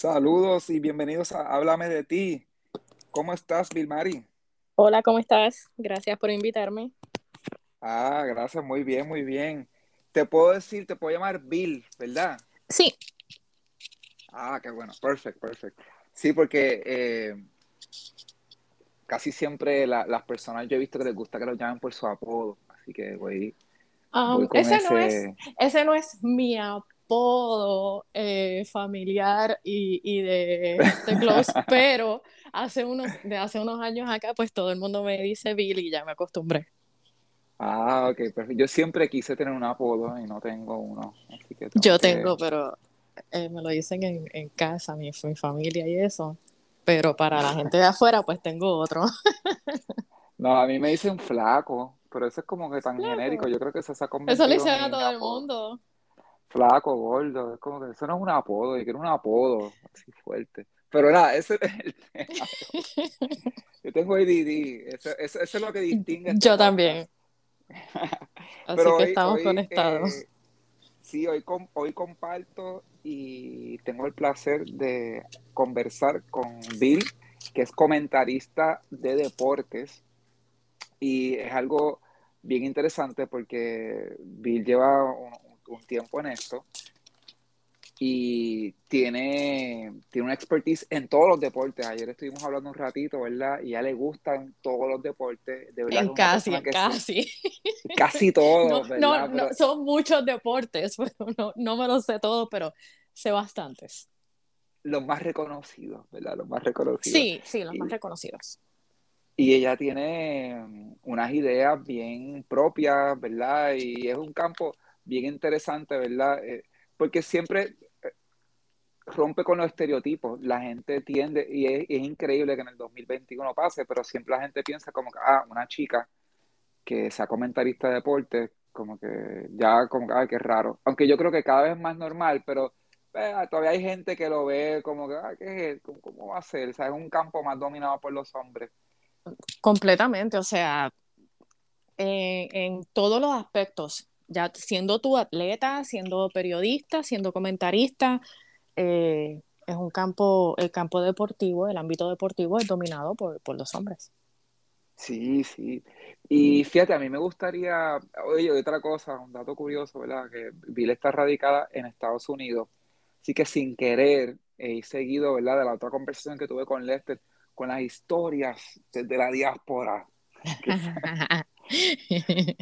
Saludos y bienvenidos a Háblame de ti. ¿Cómo estás, Vilmari? Hola, ¿cómo estás? Gracias por invitarme. Ah, gracias, muy bien, muy bien. Te puedo decir, te puedo llamar Bill, ¿verdad? Sí. Ah, qué bueno, perfecto, perfecto. Sí, porque eh, casi siempre las personas yo he visto que les gusta que los llamen por su apodo, así que voy, um, ese, No es, ese no es mi apodo eh, familiar y, de, close, pero hace unos, de hace unos años acá, pues todo el mundo me dice Bill y ya me acostumbré. Ah, ok, perfecto. Yo siempre quise tener un apodo y no tengo uno. yo tengo, pero eh, me lo dicen en, en casa, mi, mi familia y eso pero para la gente de afuera, pues tengo otro. no, a mí me dicen flaco, pero eso es como que tan genérico. Yo creo que se ha Eso le dicen a todo el mundo. Flaco, gordo, es como que eso no es un apodo, yo quiero un apodo así fuerte. Pero nada, ese es el tema. Yo tengo ADD, eso, eso, es lo que distingue. Yo también. Así que estamos conectados. Eh, sí, hoy, hoy comparto y tengo el placer de conversar con Bill, que es comentarista de deportes. Y es algo bien interesante porque Bill lleva un tiempo en esto y tiene, tiene una expertise en todos los deportes. Ayer estuvimos hablando un ratito, ¿verdad? Y a le gustan todos los deportes. De verdad, en casi, en casi. casi todos, no, No, son muchos deportes, no, no me los sé todos, pero sé bastantes. Los más reconocidos, ¿verdad? Los más reconocidos. Sí, sí, los más reconocidos. Y ella tiene unas ideas bien propias, ¿verdad? Y es un campo bien interesante, ¿verdad? Eh, porque siempre rompe con los estereotipos. La gente tiende, y es, increíble que en el 2021 pase, pero siempre la gente piensa como que, ah, una chica que sea comentarista de deporte, como que ya, como que, ay, qué raro. Aunque yo creo que cada vez es más normal, pero eh, todavía hay gente que lo ve como que, ah, ¿qué es? ¿Cómo, va a ser? O sea, es un campo más dominado por los hombres. Completamente, o sea, en todos los aspectos, ya siendo tu atleta, siendo periodista, siendo comentarista, eh, es un campo, el campo deportivo, el ámbito deportivo es dominado por, los hombres. Sí, sí. Y fíjate, a mí me gustaría, oye, otra cosa, un dato curioso, ¿verdad? Que Bill está radicada en Estados Unidos. Así que sin querer he seguido, ¿verdad? De la otra conversación que tuve con Lester, con las historias de la diáspora.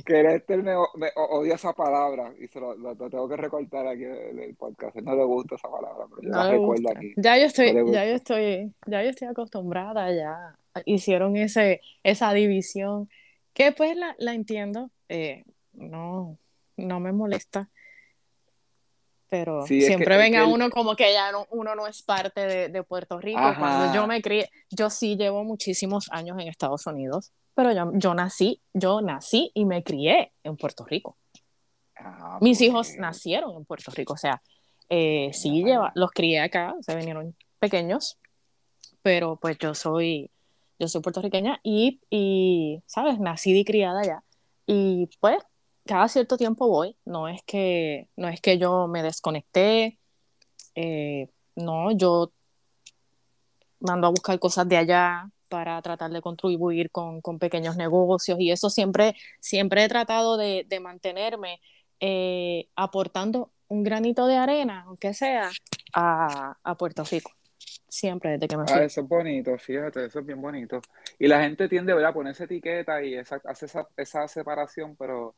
que Lester me, odia esa palabra y se lo, tengo que recortar aquí en el podcast. No le gusta esa palabra, pero yo la recuerdo aquí. Ya yo estoy, ya yo estoy, ya yo estoy acostumbrada, ya hicieron ese, esa división, que pues la, la entiendo, eh, no, no me molesta. Pero siempre venga uno como que ya no, uno no es parte de, de Puerto Rico. Cuando yo me crié, yo sí llevo muchísimos años en Estados Unidos pero yo, yo nací, yo nací y me crié en Puerto Rico. Ah, Mis hijos pues. nacieron en Puerto Rico, o sea, eh, sí lleva, los crié acá, se vinieron pequeños, pero pues yo soy, yo soy puertorriqueña y, y, ¿sabes? Nací y criada allá. Y pues cada cierto tiempo voy, no es que, no es que yo me desconecté, eh, no, yo mando a buscar cosas de allá, para tratar de contribuir con, con, pequeños negocios y eso siempre, siempre he tratado de, de mantenerme eh, aportando un granito de arena, aunque sea, a, a, Puerto Rico. Siempre desde que me fui. Ah, eso es bonito, fíjate, eso es bien bonito. Y la gente tiende a poner esa etiqueta y esa, hace esa, esa separación, pero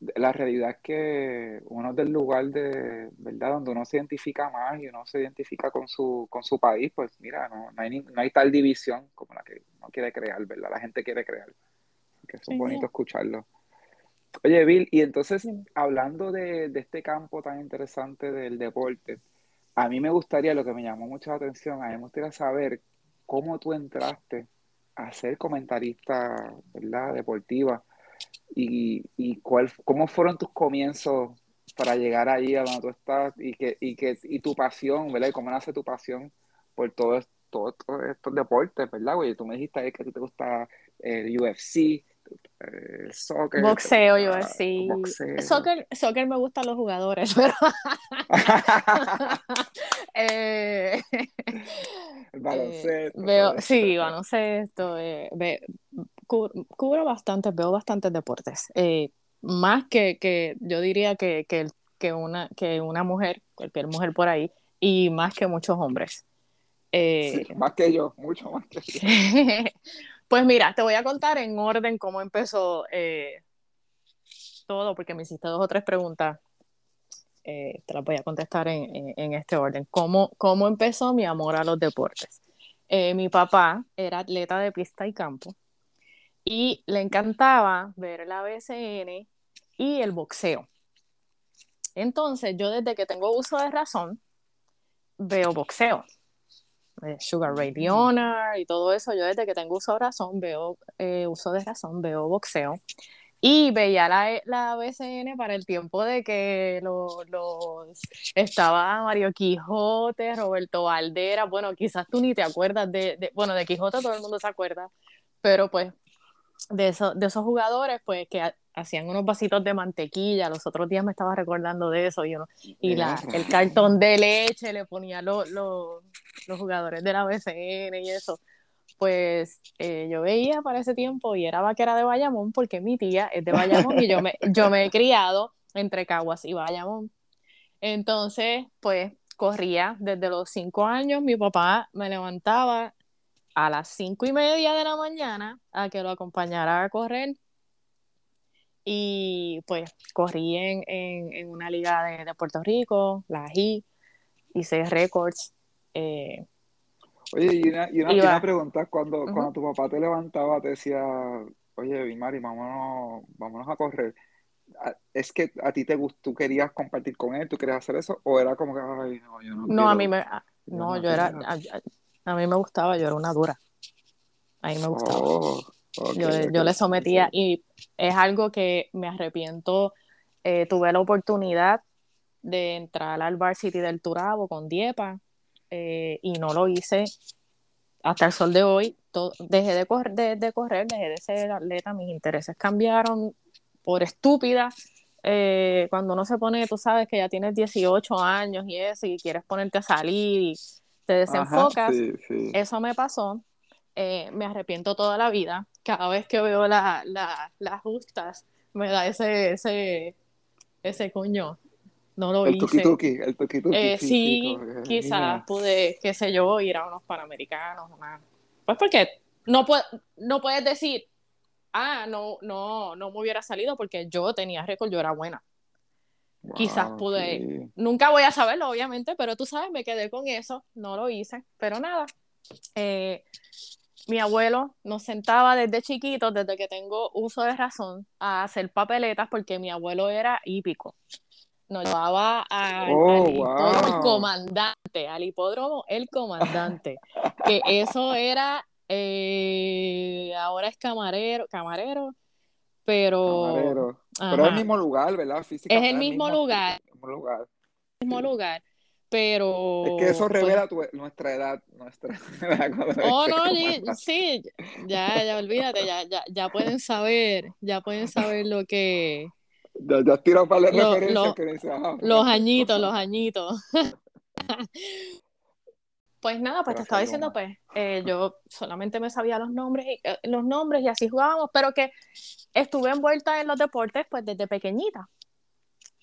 la realidad es que uno es del lugar de, ¿verdad? Donde uno se identifica más y uno se identifica con su, con su país, pues mira, no, no, hay, no hay tal división como la que uno quiere crear, ¿verdad? La gente quiere crear. Que es bonito escucharlo. Oye, Bill, y entonces, hablando de, de, este campo tan interesante del deporte, a mí me gustaría, lo que me llamó mucho la atención, a mí me gustaría saber cómo tú entraste a ser comentarista, ¿verdad? Deportiva y, y cuál, cómo fueron tus comienzos para llegar ahí a donde tú estás y que, y que y tu pasión, ¿verdad? Y cómo nace tu pasión por todo, todo, estos deportes, ¿verdad, güey? Tú me dijiste que a ti te gusta el UFC, eh, soccer. Boxeo, yo sí. Soccer, soccer me gustan los jugadores, pero. eh, baloncesto. veo, sí, baloncesto. Eh, cubro bastante, veo bastantes deportes. Eh, más que, que, yo diría que, que, que, una, que una mujer, cualquier mujer por ahí, y más que muchos hombres. Eh, más que yo, mucho más que yo. pues mira, te voy a contar en orden cómo empezó eh, todo, porque me hiciste dos o tres preguntas. Eh, te las voy a contestar en, en, este orden. ¿Cómo, ¿Cómo empezó mi amor a los deportes? mi papá era atleta de pista y campo y le encantaba ver la BCN y el boxeo. Entonces, yo desde que tengo uso de razón, veo boxeo. Eh, Sugar Ray Leonard y todo eso, yo desde que tengo uso de razón, veo eh, uso de razón, veo boxeo. Y veía la, la BCN para el tiempo de que los, estaba Mario Quijote, Roberto Valdera, bueno, quizás tú ni te acuerdas de, de, bueno, de Quijote todo el mundo se acuerda, pero pues de, eso, de esos jugadores, pues que hacían unos vasitos de mantequilla, los otros días me estaba recordando de eso, y, y la, el cartón de leche le ponía los jugadores de la BCN y eso. Pues eh, yo veía para ese tiempo y era vaquera de Bayamón porque mi tía es de Bayamón y yo me, yo me he criado entre Caguas y Bayamón. Entonces, pues corría desde los cinco años, mi papá me levantaba a las cinco y media de la mañana a que lo acompañara a correr y pues corrí en, en, una liga de, Puerto Rico, la I, hice récords. Eh, oye, y una, y una, pregunta, cuando, cuando tu papá te levantaba, te decía, oye, Mari, vámonos, vámonos a correr. ¿Es que a ti te gustó, tú querías compartir con él, tú querías hacer eso? ¿O era como que, ay, no, yo no No, a mí me, no, yo era, a, mí me gustaba, yo era una dura. A mí me gustaba. Oh yo, le sometía y es algo que me arrepiento. Eh, tuve la oportunidad de entrar al Varsity del Turabo con Diepa eh, y no lo hice hasta el sol de hoy. dejé de, correr, de, correr, dejé de ser atleta, mis intereses cambiaron por estúpida. Eh, cuando uno se pone, tú sabes que ya tienes 18 años y eso, y quieres ponerte a salir y te desenfocas, eso me pasó. me arrepiento toda la vida cada vez que veo las justas, me da ese, ese, ese coño. No lo el hice. Tuki el tuki eh, sí, quizás pude, qué sé yo, ir a unos panamericanos. Pues porque no, no puedes decir, ah, no, no, no me hubiera salido porque yo tenía récord, yo era buena. Quizás pude, nunca voy a saberlo, obviamente, pero tú sabes, me quedé con eso, no lo hice, pero nada. Eh, mi abuelo nos sentaba desde chiquitos, desde que tengo uso de razón, a hacer papeletas porque mi abuelo era hípico. Nos llevaba al oh, hipódromo el comandante, al hipódromo el comandante, que eso era, eh, ahora es camarero, camarero, pero... Pero es el mismo lugar, ¿verdad? es el mismo, lugar. Mismo lugar. Mismo lugar pero... Es que eso pues revela nuestra edad, nuestra Oh, no, sí, ya, ya, olvídate, ya, ya, ya pueden saber, ya pueden saber lo que... Ya, ya tiro para la referencia que dice, Los añitos, los añitos. pues nada, pues te estaba diciendo, pues, eh, yo solamente me sabía los nombres, y, eh, los nombres y así jugábamos, pero que estuve envuelta en los deportes, pues, desde pequeñita.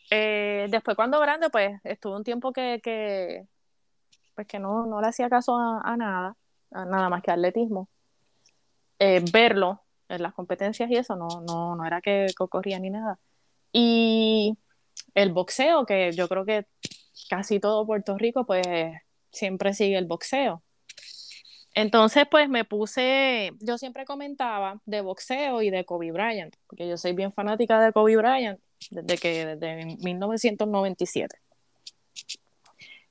Eh, después cuando grande, pues estuve un tiempo que, que pues que no, no le hacía caso a, nada, a nada más que atletismo. Eh, verlo en las competencias y eso, no, no, no era que, ocurría ni nada. Y el boxeo, que yo creo que casi todo Puerto Rico, pues siempre sigue el boxeo. Entonces, pues me puse, yo siempre comentaba de boxeo y de Kobe Bryant, porque yo soy bien fanática de Kobe Bryant desde que desde 1997.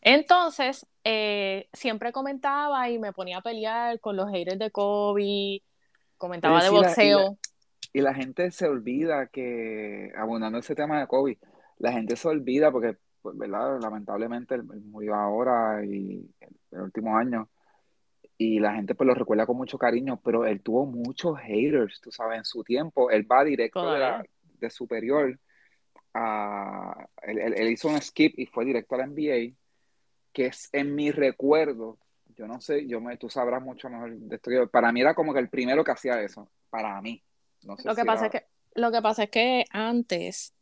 Entonces, eh, siempre comentaba y me ponía a pelear con los haters de Kobe, comentaba de boxeo. y, la, gente se olvida que, abundando ese tema de Kobe, la gente se olvida porque, pues, ¿verdad? Lamentablemente él murió ahora y el, el último año. y la gente pues lo recuerda con mucho cariño, pero él tuvo muchos haters, tú sabes, en su tiempo. Él va directo de, la, de, superior a... Él, él, hizo un skip y fue directo a la NBA, que es en mi recuerdo, yo no sé, yo me, tú sabrás mucho mejor de esto. Para mí era como que el primero que hacía eso, para mí. No sé lo, que pasa es que, lo que pasa es que antes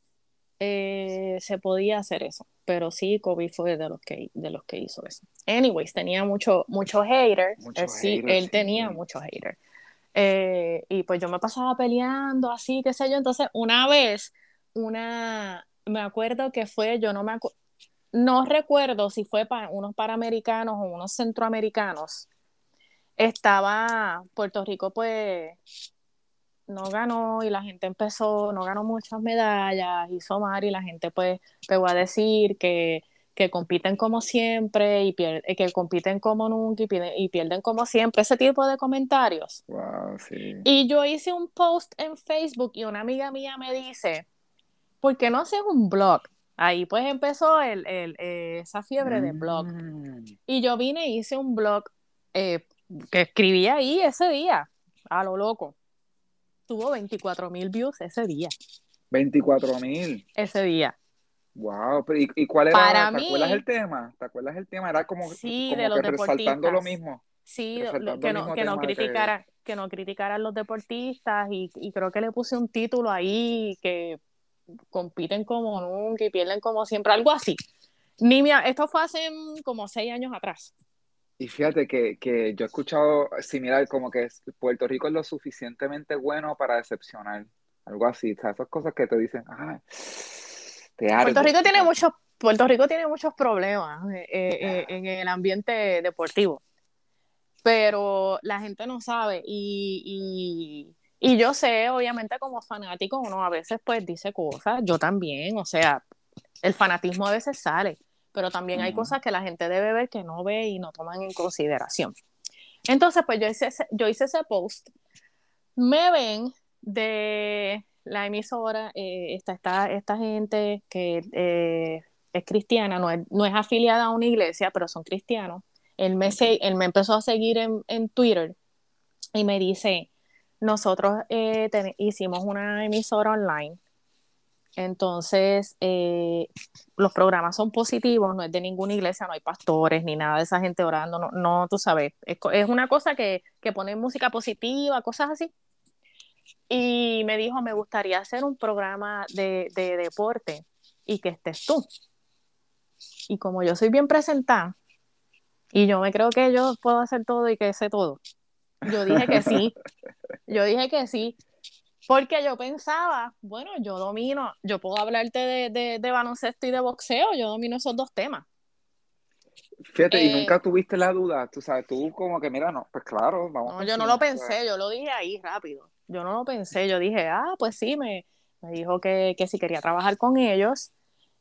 eh, se podía hacer eso, pero sí, Kobe fue de los que, de los que hizo eso. Anyways, tenía mucho, muchos haters, eh, sí, él tenía muchos haters. Eh, y pues yo me pasaba peleando, así, qué sé yo. Entonces, una vez, una, me acuerdo que fue, yo no me acuerdo, no recuerdo si fue para unos paramericanos o unos centroamericanos. Estaba Puerto Rico, pues no ganó y la gente empezó, no ganó muchas medallas, hizo mal y la gente pues pegó a decir que, que compiten como siempre y eh, que compiten como nunca y pierden, como siempre, ese tipo de comentarios. Y yo hice un post en Facebook y una amiga mía me dice, ¿por qué no haces un blog? Ahí pues empezó el, el, eh, esa fiebre de blog. Mm. Y yo vine y hice un blog eh, que escribí ahí ese día, a lo loco tuvo 24 mil views ese día. 24 mil. Ese día. Wow, ¿y, cuál era? Para ¿Te acuerdas el tema? ¿Te acuerdas el tema? Era como, sí, de los resaltando lo mismo. Sí, que no, que no criticara, que... no criticaran los deportistas y, y, creo que le puse un título ahí que compiten como nunca y pierden como siempre, algo así. Ni esto fue hace como seis años atrás. Y fíjate que, que, yo he escuchado similar, como que Puerto Rico es lo suficientemente bueno para decepcionar. Algo así, o sea, esas cosas que te dicen, ah, te Puerto Rico tiene muchos, Puerto Rico tiene muchos problemas eh, eh, eh, en el ambiente deportivo, pero la gente no sabe y, y, y yo sé, obviamente como fanático, uno a veces pues dice cosas, yo también, o sea, el fanatismo a veces sale pero también hay cosas que la gente debe ver que no ve y no toman en consideración. Entonces, pues yo hice ese, yo hice ese post. Me ven de la emisora, eh, está, esta, gente que eh, es cristiana, no es, no es, afiliada a una iglesia, pero son cristianos. Él me, él me empezó a seguir en, en Twitter y me dice, nosotros eh, hicimos una emisora online entonces, eh, los programas son positivos, no es de ninguna iglesia, no hay pastores ni nada de esa gente orando, no, no tú sabes, es, una cosa que, que pone música positiva, cosas así. Y me dijo, me gustaría hacer un programa de, de deporte y que estés tú. Y como yo soy bien presentada, y yo me creo que yo puedo hacer todo y que sé todo, yo dije que sí, yo dije que sí, porque yo pensaba, bueno, yo domino, yo puedo hablarte de, baloncesto y de boxeo, yo domino esos dos temas. Fíjate, y nunca eh, tuviste la duda, tú sabes, tú como que, mira, no, pues claro, vamos. No, yo no lo pensé, yo lo dije ahí rápido. Yo no lo pensé, yo dije, ah, pues sí, me, dijo que, si quería trabajar con ellos,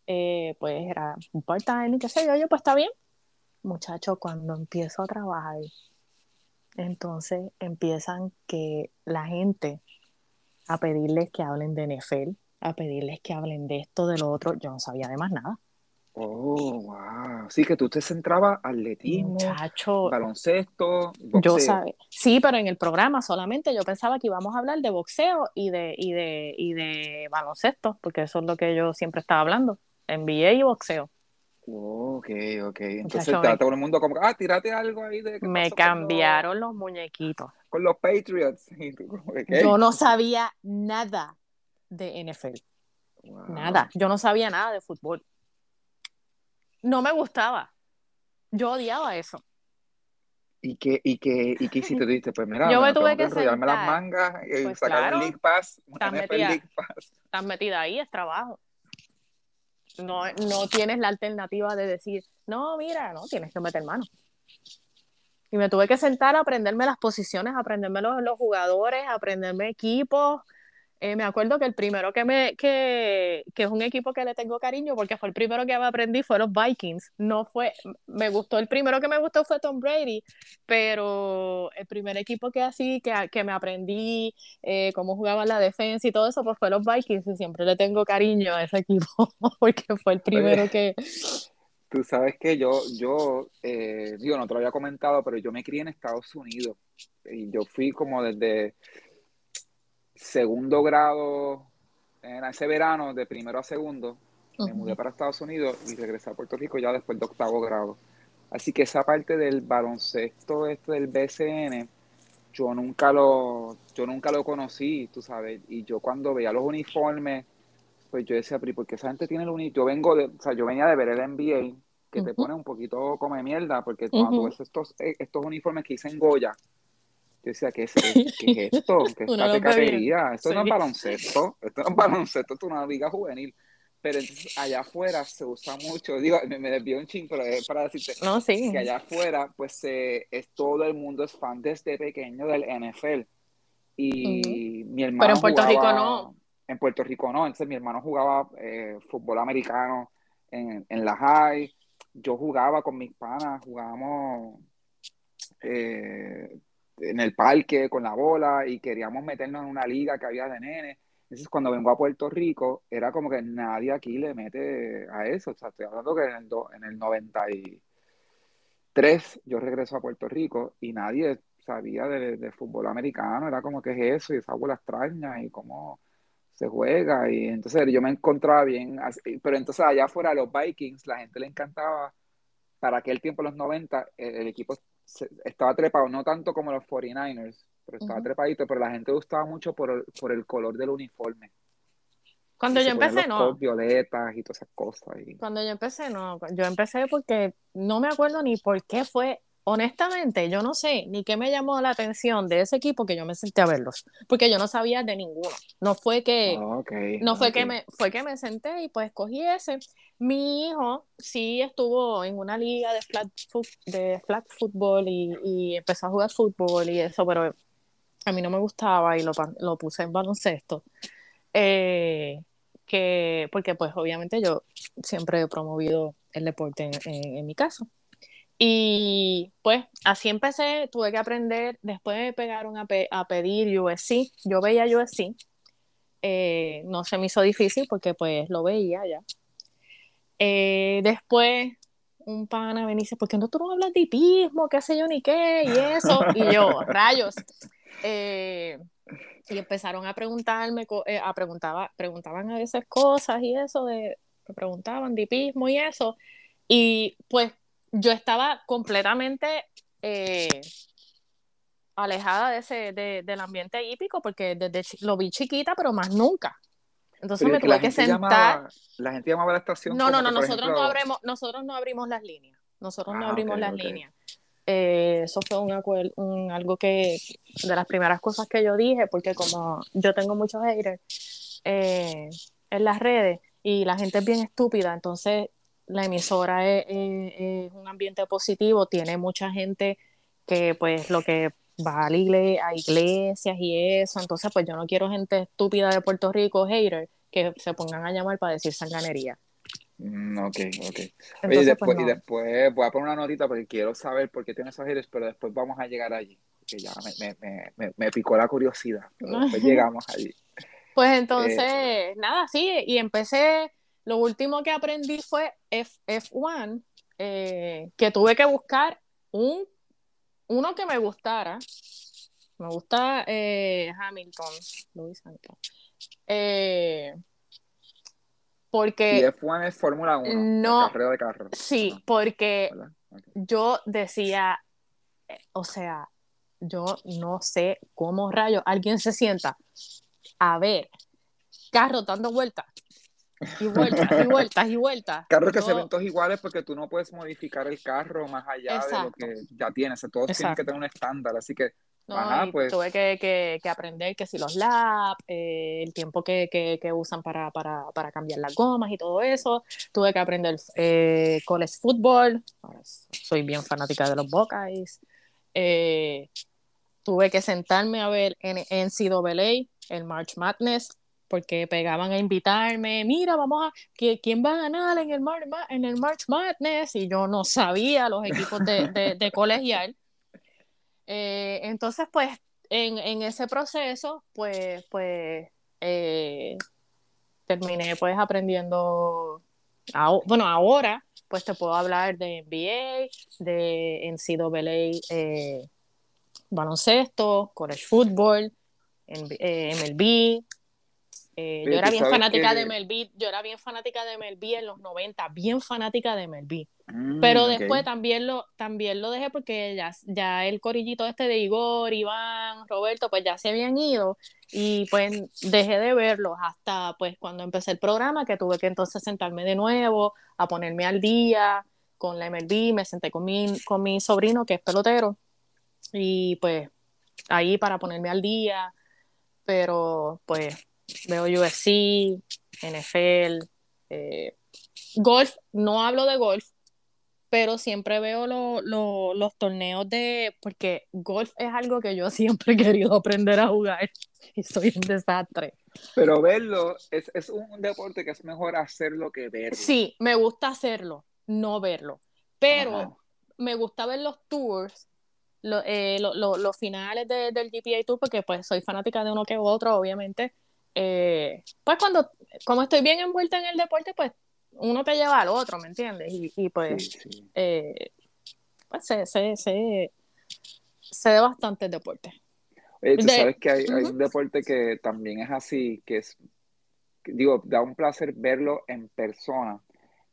eh, pues era un part-time y qué sé yo, yo, pues está bien. Muchacho, cuando empiezo a trabajar, entonces empiezan que la gente a pedirles que hablen de NFL, a pedirles que hablen de esto, de lo otro. Yo no sabía de más nada. Oh, wow. Sí, que tú te centrabas atletismo, baloncesto, boxeo. Yo sabía. Sí, pero en el programa solamente yo pensaba que íbamos a hablar de boxeo y de, y de, y de baloncesto, porque eso es lo que yo siempre estaba hablando, NBA y boxeo. ok, ok. Entonces todo el mundo como, ah, tírate algo ahí de... Me cambiaron los muñequitos con los Patriots. Yo no sabía nada de NFL. Nada. Yo no sabía nada de fútbol. No me gustaba. Yo odiaba eso. ¿Y qué, y qué, y qué hiciste? Tú dijiste, pues mira, yo me tuve que enrollarme las mangas y pues sacar el League Pass, estás metida, League Pass. Estás metida ahí, es trabajo. No, no tienes la alternativa de decir, no, mira, no, tienes que meter mano. Y me tuve que sentar a aprenderme las posiciones, a aprenderme los, los jugadores, a aprenderme equipos. Eh, me acuerdo que el primero que me, que, que, es un equipo que le tengo cariño, porque fue el primero que me aprendí, fue los Vikings. No fue, me gustó, el primero que me gustó fue Tom Brady, pero el primer equipo que así, que, que me aprendí eh, cómo jugaban la defensa y todo eso, pues fue los Vikings, y siempre le tengo cariño a ese equipo, porque fue el primero que, Tú sabes que yo, yo, eh, digo, no te lo había comentado, pero yo me crié en Estados Unidos y yo fui como desde segundo grado, en ese verano, de primero a segundo, me mudé para Estados Unidos y regresé a Puerto Rico ya después de octavo grado. Así que esa parte del baloncesto este del BCN, yo nunca lo, yo nunca lo conocí, tú sabes, y yo cuando veía los uniformes, pues yo decía, pero ¿por qué esa gente tiene el uniforme? Yo vengo de, o sea, yo venía de ver el NBA, que te pone un poquito como mierda, porque cuando ves estos, eh, estos uniformes que dicen Goya, yo decía, ¿qué es, qué, es esto? ¿Qué es esta pecatería? Esto no es baloncesto, esto no es baloncesto, esto es una liga juvenil. Pero entonces allá afuera se usa mucho, digo, me, me desvío un ching, pero es para decirte que allá afuera, pues es todo el mundo es fan desde pequeño del NFL. Y mi hermano. Pero en Puerto Rico no. En Puerto Rico no. Entonces mi hermano jugaba eh, fútbol americano en, en la high. Yo jugaba con mis panas, jugábamos eh, en el parque con la bola y queríamos meternos en una liga que había de nenes. Entonces, cuando vengo a Puerto Rico, era como que nadie aquí le mete a eso. O sea, estoy hablando que en el, en el 93 yo regreso a Puerto Rico y nadie sabía de, fútbol americano. Era como que es eso y esa bola extraña y cómo se juega. Y entonces yo me encontraba bien. pero entonces allá fuera los Vikings, la gente le encantaba. Para aquel tiempo, los 90, el equipo estaba trepado, no tanto como los 49ers, pero estaba trepadito, pero la gente gustaba mucho por el, por el color del uniforme. Cuando yo empecé, no. Violetas y todas esas cosas. Cuando yo empecé, no. Yo empecé porque no me acuerdo ni por qué fue. Honestamente, yo no sé ni qué me llamó la atención de ese equipo que yo me senté a verlos, porque yo no sabía de ninguno. No fue que, ah, no fue que me, fue que me senté y pues escogí ese. Mi hijo sí estuvo en una liga de flag, de flag football y, y empezó a jugar fútbol y eso, pero a mí no me gustaba y lo, lo puse en baloncesto. Eh, que, porque pues obviamente yo siempre he promovido el deporte en, mi caso. Y pues así empecé, tuve que aprender, después me pegaron a, a pedir USC, yo veía USC, eh, no se me hizo difícil porque pues lo veía ya. Eh, después un pana me dice, ¿por qué no tú no hablas de hipismo? ¿Qué sé yo ni qué? Y eso. Y yo, rayos. Eh, y empezaron a preguntarme, eh, a preguntaba, preguntaban a veces cosas y eso, de, me preguntaban de hipismo y eso. Y pues yo estaba completamente eh, alejada de ese, del ambiente hípico porque desde lo vi chiquita, pero más nunca. Entonces me tuve que sentar. la gente llamaba a la estación. No, no, no, nosotros, no abrimos, nosotros no abrimos las líneas. Nosotros no ah, abrimos las líneas. Eh, eso fue un, un, algo que, de las primeras cosas que yo dije, porque como yo tengo muchos haters eh, en las redes y la gente es bien estúpida, entonces la emisora es, un ambiente positivo, tiene mucha gente que pues lo que va a, a iglesias y eso, entonces pues yo no quiero gente estúpida de Puerto Rico, haters, que se pongan a llamar para decir sanganería. Mm, ok, ok. y, después, y después voy a poner una notita porque quiero saber por qué tiene esos haters, pero después vamos a llegar allí. Porque ya me, me, me, me picó la curiosidad, pero después llegamos allí. Pues entonces, eh, nada, sí, y empecé, lo último que aprendí fue F, F1, eh, que tuve que buscar un, uno que me gustara. Me gusta eh, Hamilton, Luis Hamilton. Eh, porque... Y F1 es Fórmula 1, no, carrera de carro. Sí, porque yo decía, o sea, yo no sé cómo rayo alguien se sienta a ver carro dando vueltas y vueltas y vueltas y vueltas. Carros que se ven todos iguales porque tú no puedes modificar el carro más allá de lo que ya tienes. Todos tienen que tener un estándar, así que pues. Tuve que, aprender que si los laps, eh, el tiempo que, usan para, cambiar las gomas y todo eso. Tuve que aprender eh, college football. Soy bien fanática de los Buckeyes. Eh, tuve que sentarme a ver en NCAA, el March Madness, porque pegaban a invitarme, mira, vamos a, ¿quién va a ganar en el, en el March Madness? Y yo no sabía los equipos de, de colegial. Eh, entonces, pues, en, ese proceso, pues, pues, eh, terminé pues aprendiendo bueno, ahora pues te puedo hablar de NBA, de NCAA eh, baloncesto, college football, MLB, eh, yo era bien fanática de MLB, yo era bien fanática de MLB en los 90, bien fanática de MLB. Mm, Pero después también lo también lo dejé porque ya, ya el corillito este de Igor, Iván, Roberto, pues ya se habían ido y pues dejé de verlos hasta pues cuando empecé el programa que tuve que entonces sentarme de nuevo, a ponerme al día con la MLB, me senté con mi, con mi sobrino que es pelotero y pues ahí para ponerme al día, pero pues veo UFC, NFL, eh, golf, no hablo de golf, pero siempre veo los torneos de, porque golf es algo que yo siempre he querido aprender a jugar y soy un desastre. Pero verlo es, es un deporte que es mejor hacerlo que verlo. Sí, me gusta hacerlo, no verlo, pero me gusta ver los tours eh, los finales del GPA Tour, porque pues soy fanática de uno que otro, obviamente, eh, pues cuando, como estoy bien envuelta en el deporte, pues uno te lleva al otro, ¿me entiendes? Y, pues, eh, pues sé, sé, sé, sé de bastantes deportes. tú sabes que hay, un deporte que también es así, que es, digo, da un placer verlo en persona,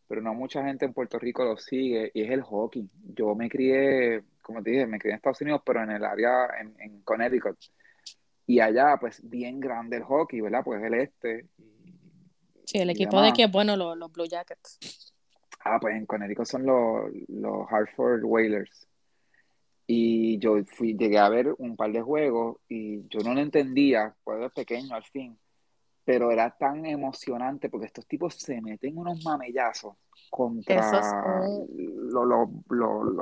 pero no mucha gente en Puerto Rico lo sigue, y es el hockey. Yo me crié, como te dije, me crié en Estados Unidos, pero en el área, en, en Connecticut. Y allá, pues, bien grande el hockey, ¿verdad? Pues el este. sí, el equipo de que bueno, los, los, Blue Jackets. Ah, pues en Connecticut son los, los Hartford Whalers. Y yo fui, llegué a ver un par de juegos y yo no lo entendía, fue pequeño al fin, pero era tan emocionante porque estos tipos se meten unos mamellazos contra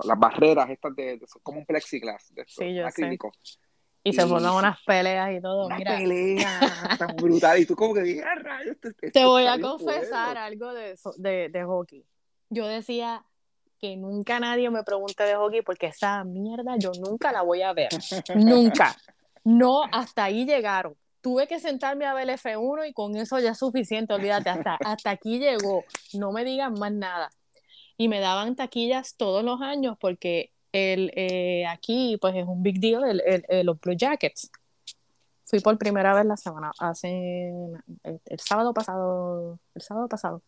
las barreras estas de, como un plexiglas, de sí, yo acrílico. Y, se forman unas peleas y todo. Una pelea tan brutal. Y tú como que dices, Te voy a confesar algo de, de, de hockey. Yo decía que nunca nadie me pregunte de hockey porque esa mierda yo nunca la voy a ver. nunca. No, hasta ahí llegaron. Tuve que sentarme a ver el F1 y con eso ya es suficiente, olvídate, hasta, hasta aquí llegó. No me digan más nada. Y me daban taquillas todos los años porque el, eh, aquí pues es un big deal el, los Blue Jackets. Fui por primera vez la semana, hace el, sábado pasado, el sábado pasado.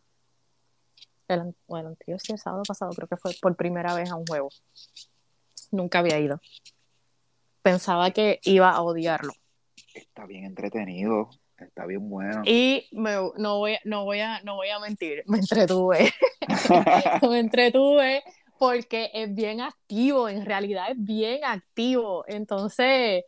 El, bueno, tío, sí, el sábado pasado creo que fue por primera vez a un juego. Nunca había ido. Pensaba que iba a odiarlo. Está bien entretenido, está bien bueno. Y no, voy, no, voy a, no voy a mentir, me entretuve. me entretuve porque es bien activo, en realidad es bien activo. Entonces,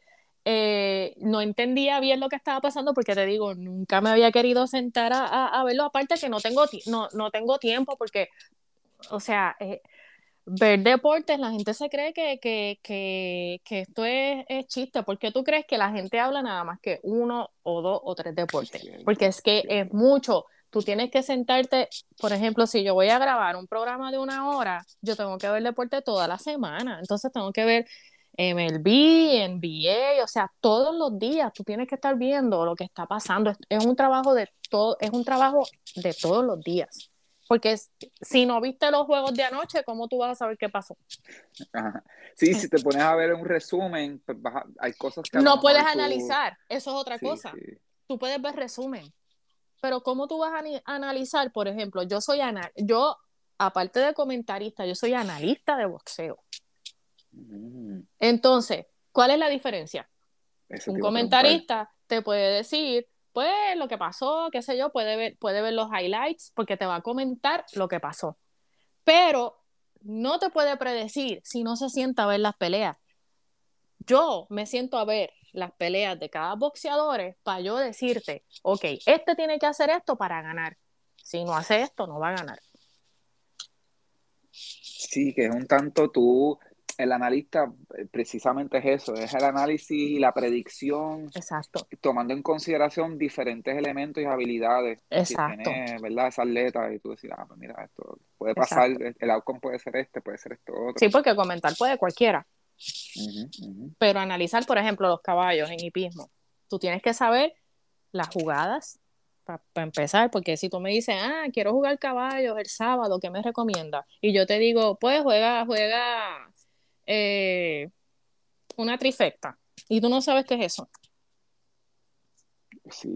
eh, no entendía bien lo que estaba pasando porque te digo, nunca me había querido sentar a, verlo, aparte que no tengo, no, no tengo tiempo porque, o sea, eh, ver deportes, la gente se cree que, que, que, que esto es, es, chiste. ¿Por qué tú crees que la gente habla nada más que uno o dos o tres deportes? Porque es que es mucho tú tienes que sentarte, por ejemplo, si yo voy a grabar un programa de una hora, yo tengo que ver deporte toda la semana, entonces tengo que ver MLB, NBA, o sea, todos los días tú tienes que estar viendo lo que está pasando. Es, un trabajo de todo, es un trabajo de todos los días. Porque si no viste los juegos de anoche, ¿cómo tú vas a saber qué pasó? Sí, si te pones a ver un resumen, pues hay cosas que... No puedes analizar, eso es otra cosa. Tú puedes ver resumen, pero ¿cómo tú vas a analizar, por ejemplo, yo soy yo aparte de comentarista, yo soy analista de boxeo. Mm. Entonces, ¿cuál es la diferencia? Un comentarista te puede decir, pues lo que pasó, qué sé yo, puede ver, puede ver los highlights porque te va a comentar lo que pasó. Pero no te puede predecir si no se sienta a ver las peleas. Yo me siento a ver las peleas de cada boxeador para yo decirte, ok, este tiene que hacer esto para ganar. Si no hace esto, no va a ganar. Sí, que es un tanto tú, el analista eh, precisamente es eso, es el análisis y la predicción. Exacto. Tomando en consideración diferentes elementos y habilidades Exacto. que tiene, ¿verdad? Esa atleta y tú decir, ah, pues mira, esto puede pasar, el outcome puede ser este, puede ser esto otro. Sí, porque comentar puede cualquiera. Pero analizar, por ejemplo, los caballos en hipismo, tú tienes que saber las jugadas para empezar, porque si tú me dices, ah, quiero jugar caballos el sábado, ¿qué me recomiendas? Y yo te digo, pues juega, juega eh, una trifecta. Y tú no sabes qué es eso. Sí,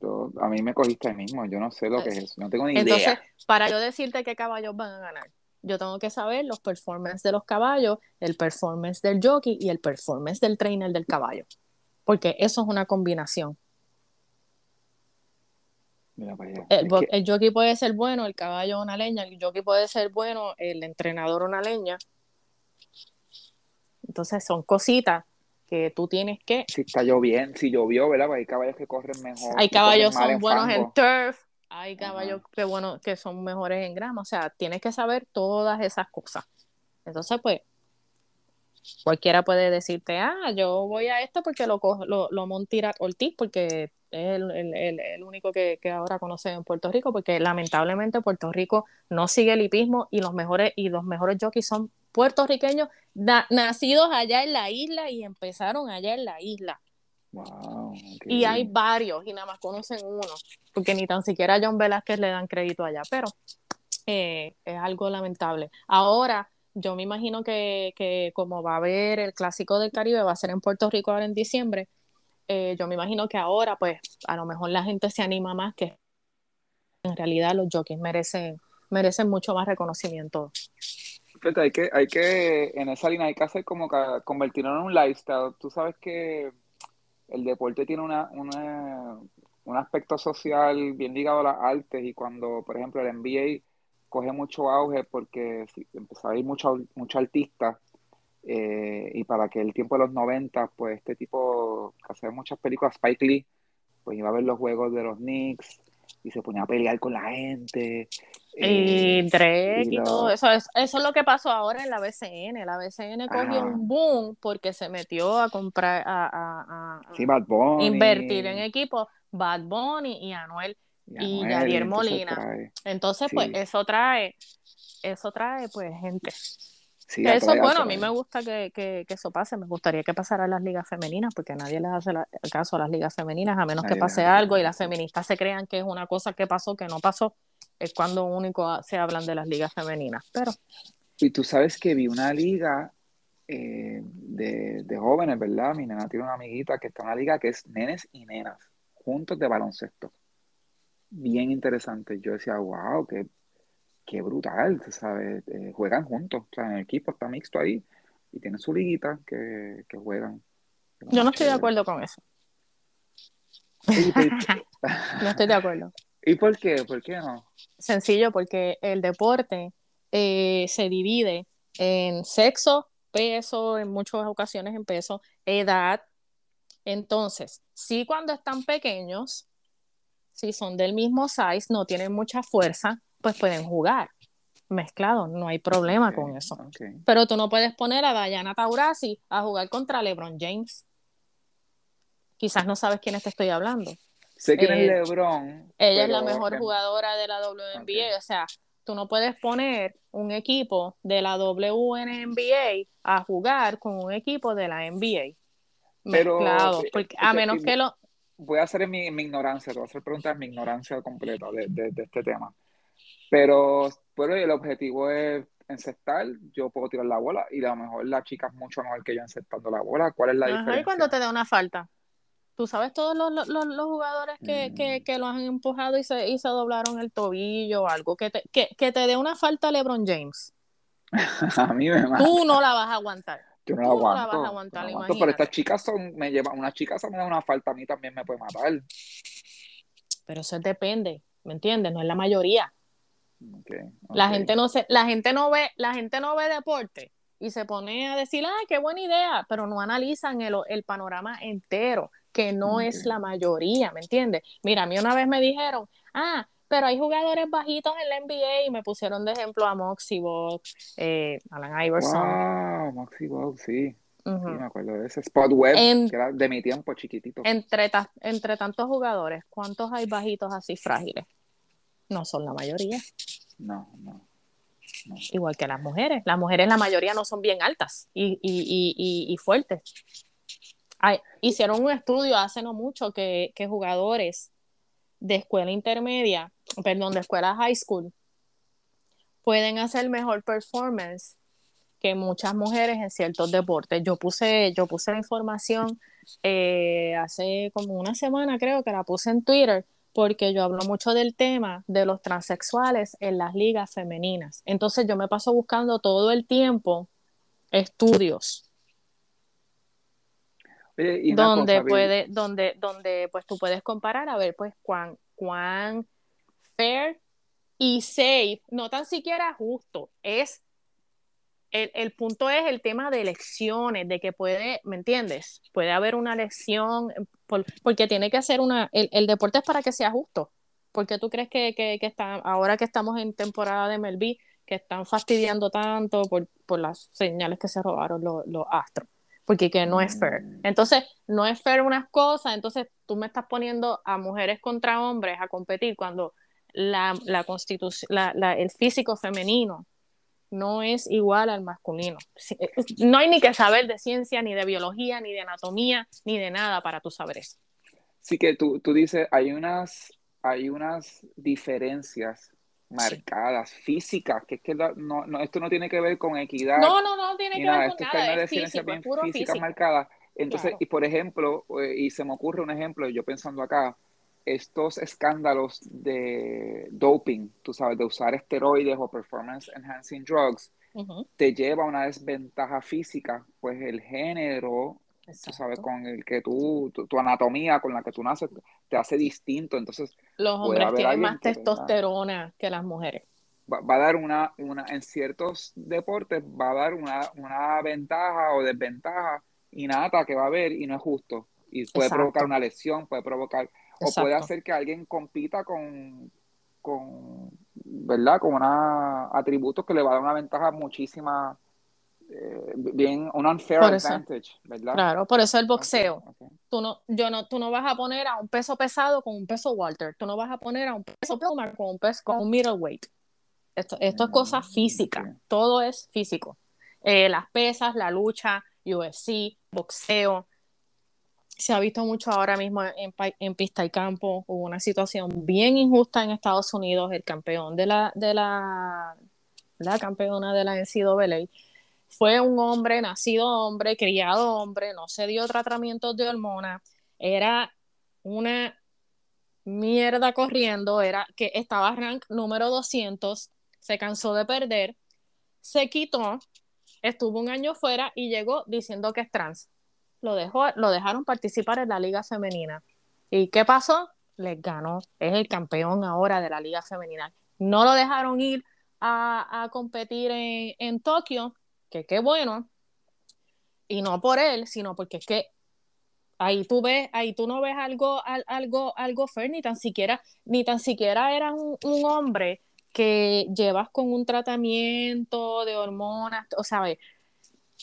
yo, a mí me cogiste ahí mismo, yo no sé lo que es eso, no tengo ni Entonces, idea. para yo decirte qué caballos van a ganar, yo tengo que saber los performances de los caballos, el performance del jockey y el performance del trainer del caballo. Porque eso es una combinación. El, jockey puede ser bueno, el caballo una leña, el jockey puede ser bueno, el entrenador una leña. Entonces son cositas que tú tienes que... Si está lloviendo, si llovió, ¿verdad? Pues hay caballos que corren mejor. Hay caballos que son buenos en turf, hay caballos que, bueno, que son mejores en grama, o sea, tienes que saber todas esas cosas. Entonces, pues, cualquiera puede decirte, ah, yo voy a esto porque lo, lo, lo Montira Ortiz, porque es el, el, el único que, que, ahora conoce en Puerto Rico, porque lamentablemente Puerto Rico no sigue el hipismo y los mejores, y los mejores jockeys son puertorriqueños nacidos allá en la isla y empezaron allá en la isla. Y hay varios y nada más conocen uno, porque ni tan siquiera a John Velázquez le dan crédito allá, pero eh, es algo lamentable. Ahora, yo me imagino que, que, como va a haber el Clásico del Caribe, va a ser en Puerto Rico ahora en diciembre, eh, yo me imagino que ahora, pues, a lo mejor la gente se anima más que en realidad los jockeys merecen, merecen mucho más reconocimiento hay que, hay que, en esa línea hay que hacer como que convertirlo en un lifestyle. Tú sabes que el deporte tiene una, un aspecto social bien ligado a las artes y cuando, por ejemplo, el NBA coge mucho auge porque empezó a ir mucho, mucho artista eh, y para que el tiempo de los 90, pues este tipo que hacía muchas películas, Spike Lee, pues iba a ver los juegos de los Knicks y se ponía a pelear con la gente y eh, Drake y, todo eso. eso. es lo que pasó ahora en la BCN. La BCN cogió un boom porque se metió a comprar, a, invertir en equipos Bad Bunny y Anuel y, Yadier Molina. Entonces, pues eso trae, eso trae pues gente eso es bueno, a mí me gusta que, eso pase, me gustaría que pasara a las ligas femeninas, porque nadie les hace caso a las ligas femeninas, a menos que pase algo y las feministas se crean que es una cosa que pasó, que no pasó, es cuando único se hablan de las ligas femeninas, pero... Y tú sabes que vi una liga eh, de, de, jóvenes, ¿verdad? Mi nena tiene una amiguita que está en una liga que es nenes y nenas, juntos de baloncesto. Bien interesante. Yo decía, wow, qué qué brutal, ¿sabes? Eh, juegan juntos, o sea, en el equipo está mixto ahí y tienen su liguita que, juegan. Yo no estoy de acuerdo con eso. no estoy de acuerdo. ¿Y por qué? ¿Por qué no? Sencillo, porque el deporte eh, se divide en sexo, peso, en muchas ocasiones en peso, edad. Entonces, sí cuando están pequeños, si son del mismo size, no tienen mucha fuerza, pues pueden jugar mezclados, no hay problema con eso. Pero tú no puedes poner a Diana Taurasi a jugar contra LeBron James. Quizás no sabes quién te estoy hablando. Sé quién es eh, LeBron. Ella es la mejor jugadora de la WNBA, o sea, tú no puedes poner un equipo de la WNBA a jugar con un equipo de la NBA. Mezclado, eh, porque, a menos que lo... Voy a hacer mi, mi ignorancia, te voy a hacer preguntas en mi ignorancia completa de, de este tema. Pero bueno, el objetivo es encestar, yo puedo tirar la bola y a lo mejor la chica es mucho mejor que yo encestando la bola. ¿Cuál es la diferencia? Y cuando te da una falta. Tú sabes todos los, los, los jugadores que, que, mm. que, lo han empujado y se, y se doblaron el tobillo o algo. Que te, que, que te dé una falta LeBron James. a mí me mata. Tú no la vas a aguantar. Yo no la aguanto. No la vas a aguantar, no pero estas chicas son, me llevan, una chica se me da una falta a mí también me puede matar. Pero eso depende, ¿me entiendes? No es la mayoría. La gente no se, la gente no ve, la gente no ve deporte y se pone a decir, ah, qué buena idea, pero no analizan el, el panorama entero, que no es la mayoría, ¿me entiendes? Mira, a mí una vez me dijeron, ah, pero hay jugadores bajitos en la NBA y me pusieron de ejemplo a Moxie Box, eh, Alan Iverson. Wow, Moxie Box, sí. sí. me acuerdo de ese spot web que era de mi tiempo chiquitito. Entre, entre tantos jugadores, ¿cuántos hay bajitos así frágiles? No son la mayoría. No, no. Igual que las mujeres. Las mujeres, la mayoría no son bien altas y, y, y, y fuertes. hicieron un estudio hace no mucho que, que jugadores de escuela intermedia, perdón, de escuela high school, pueden hacer mejor performance que muchas mujeres en ciertos deportes. Yo puse, yo puse la información eh, hace como una semana, creo que la puse en Twitter, porque yo hablo mucho del tema de los transexuales en las ligas femeninas. Entonces yo me paso buscando todo el tiempo estudios donde puede, donde, donde pues tú puedes comparar a ver pues cuán, cuán fair y safe, no tan siquiera justo, es el, punto es el tema de elecciones, de que puede, ¿me entiendes? Puede haber una elección, porque tiene que ser una, el, deporte es para que sea justo. porque tú crees que, que, está, ahora que estamos en temporada de Melví, que están fastidiando tanto por, por las señales que se robaron los, los astros? Porque que no es fair. Mm. Entonces, no es fair unas cosas, entonces tú me estás poniendo a mujeres contra hombres a competir cuando la, la constitución, la, el físico femenino no es igual al masculino. Eh, no hay ni que saber de ciencia, ni de biología, ni de anatomía, ni de nada para tú saber eso. Sí que tú, tú dices, hay unas, hay unas diferencias marcadas, físicas, que es que no, no, esto no tiene que ver con equidad. No, no, no tiene que ver con nada, es físico, bien física marcada. Entonces, y por ejemplo, eh, y se me ocurre un ejemplo, yo pensando acá, estos escándalos de doping, tú sabes, de usar esteroides o performance enhancing drugs, te lleva a una desventaja física, pues el género, tú sabes, con el que tú, tu, anatomía con la que tú naces, te hace distinto. Entonces, los hombres tienen más testosterona que las mujeres. Va, a dar una, una, en ciertos deportes, va a dar una, una ventaja o desventaja innata que va a haber y no es justo. Y puede provocar una lesión, puede provocar o puede hacer que alguien compita con, con ¿verdad? Con una atributos que le va a dar una ventaja muchísima, eh, bien, un unfair advantage, ¿verdad? Claro, por eso el boxeo. Tú no, yo no, tú no vas a poner a un peso pesado con un peso Walter, tú no vas a poner a un peso Palmer con un peso con un middleweight. Esto, esto es cosa mm, física, todo es físico. Eh, las pesas, la lucha, UFC, boxeo, se ha visto mucho ahora mismo en, pista y campo. Hubo una situación bien injusta en Estados Unidos. El campeón de la, de la, campeona de la NCAA fue un hombre, nacido hombre, criado hombre, no se dio tratamientos de hormonas. Era una mierda corriendo, era que estaba rank número 200, se cansó de perder, se quitó, estuvo un año fuera y llegó diciendo que es trans lo, dejó, lo dejaron participar en la liga femenina. ¿Y qué pasó? Les ganó. Es el campeón ahora de la liga femenina. No lo dejaron ir a, competir en, Tokio, que qué bueno. Y no por él, sino porque es que ahí tú ves, ahí tú no ves algo, algo, algo fair, ni tan siquiera, ni tan siquiera eras un, un hombre que llevas con un tratamiento de hormonas, o sea,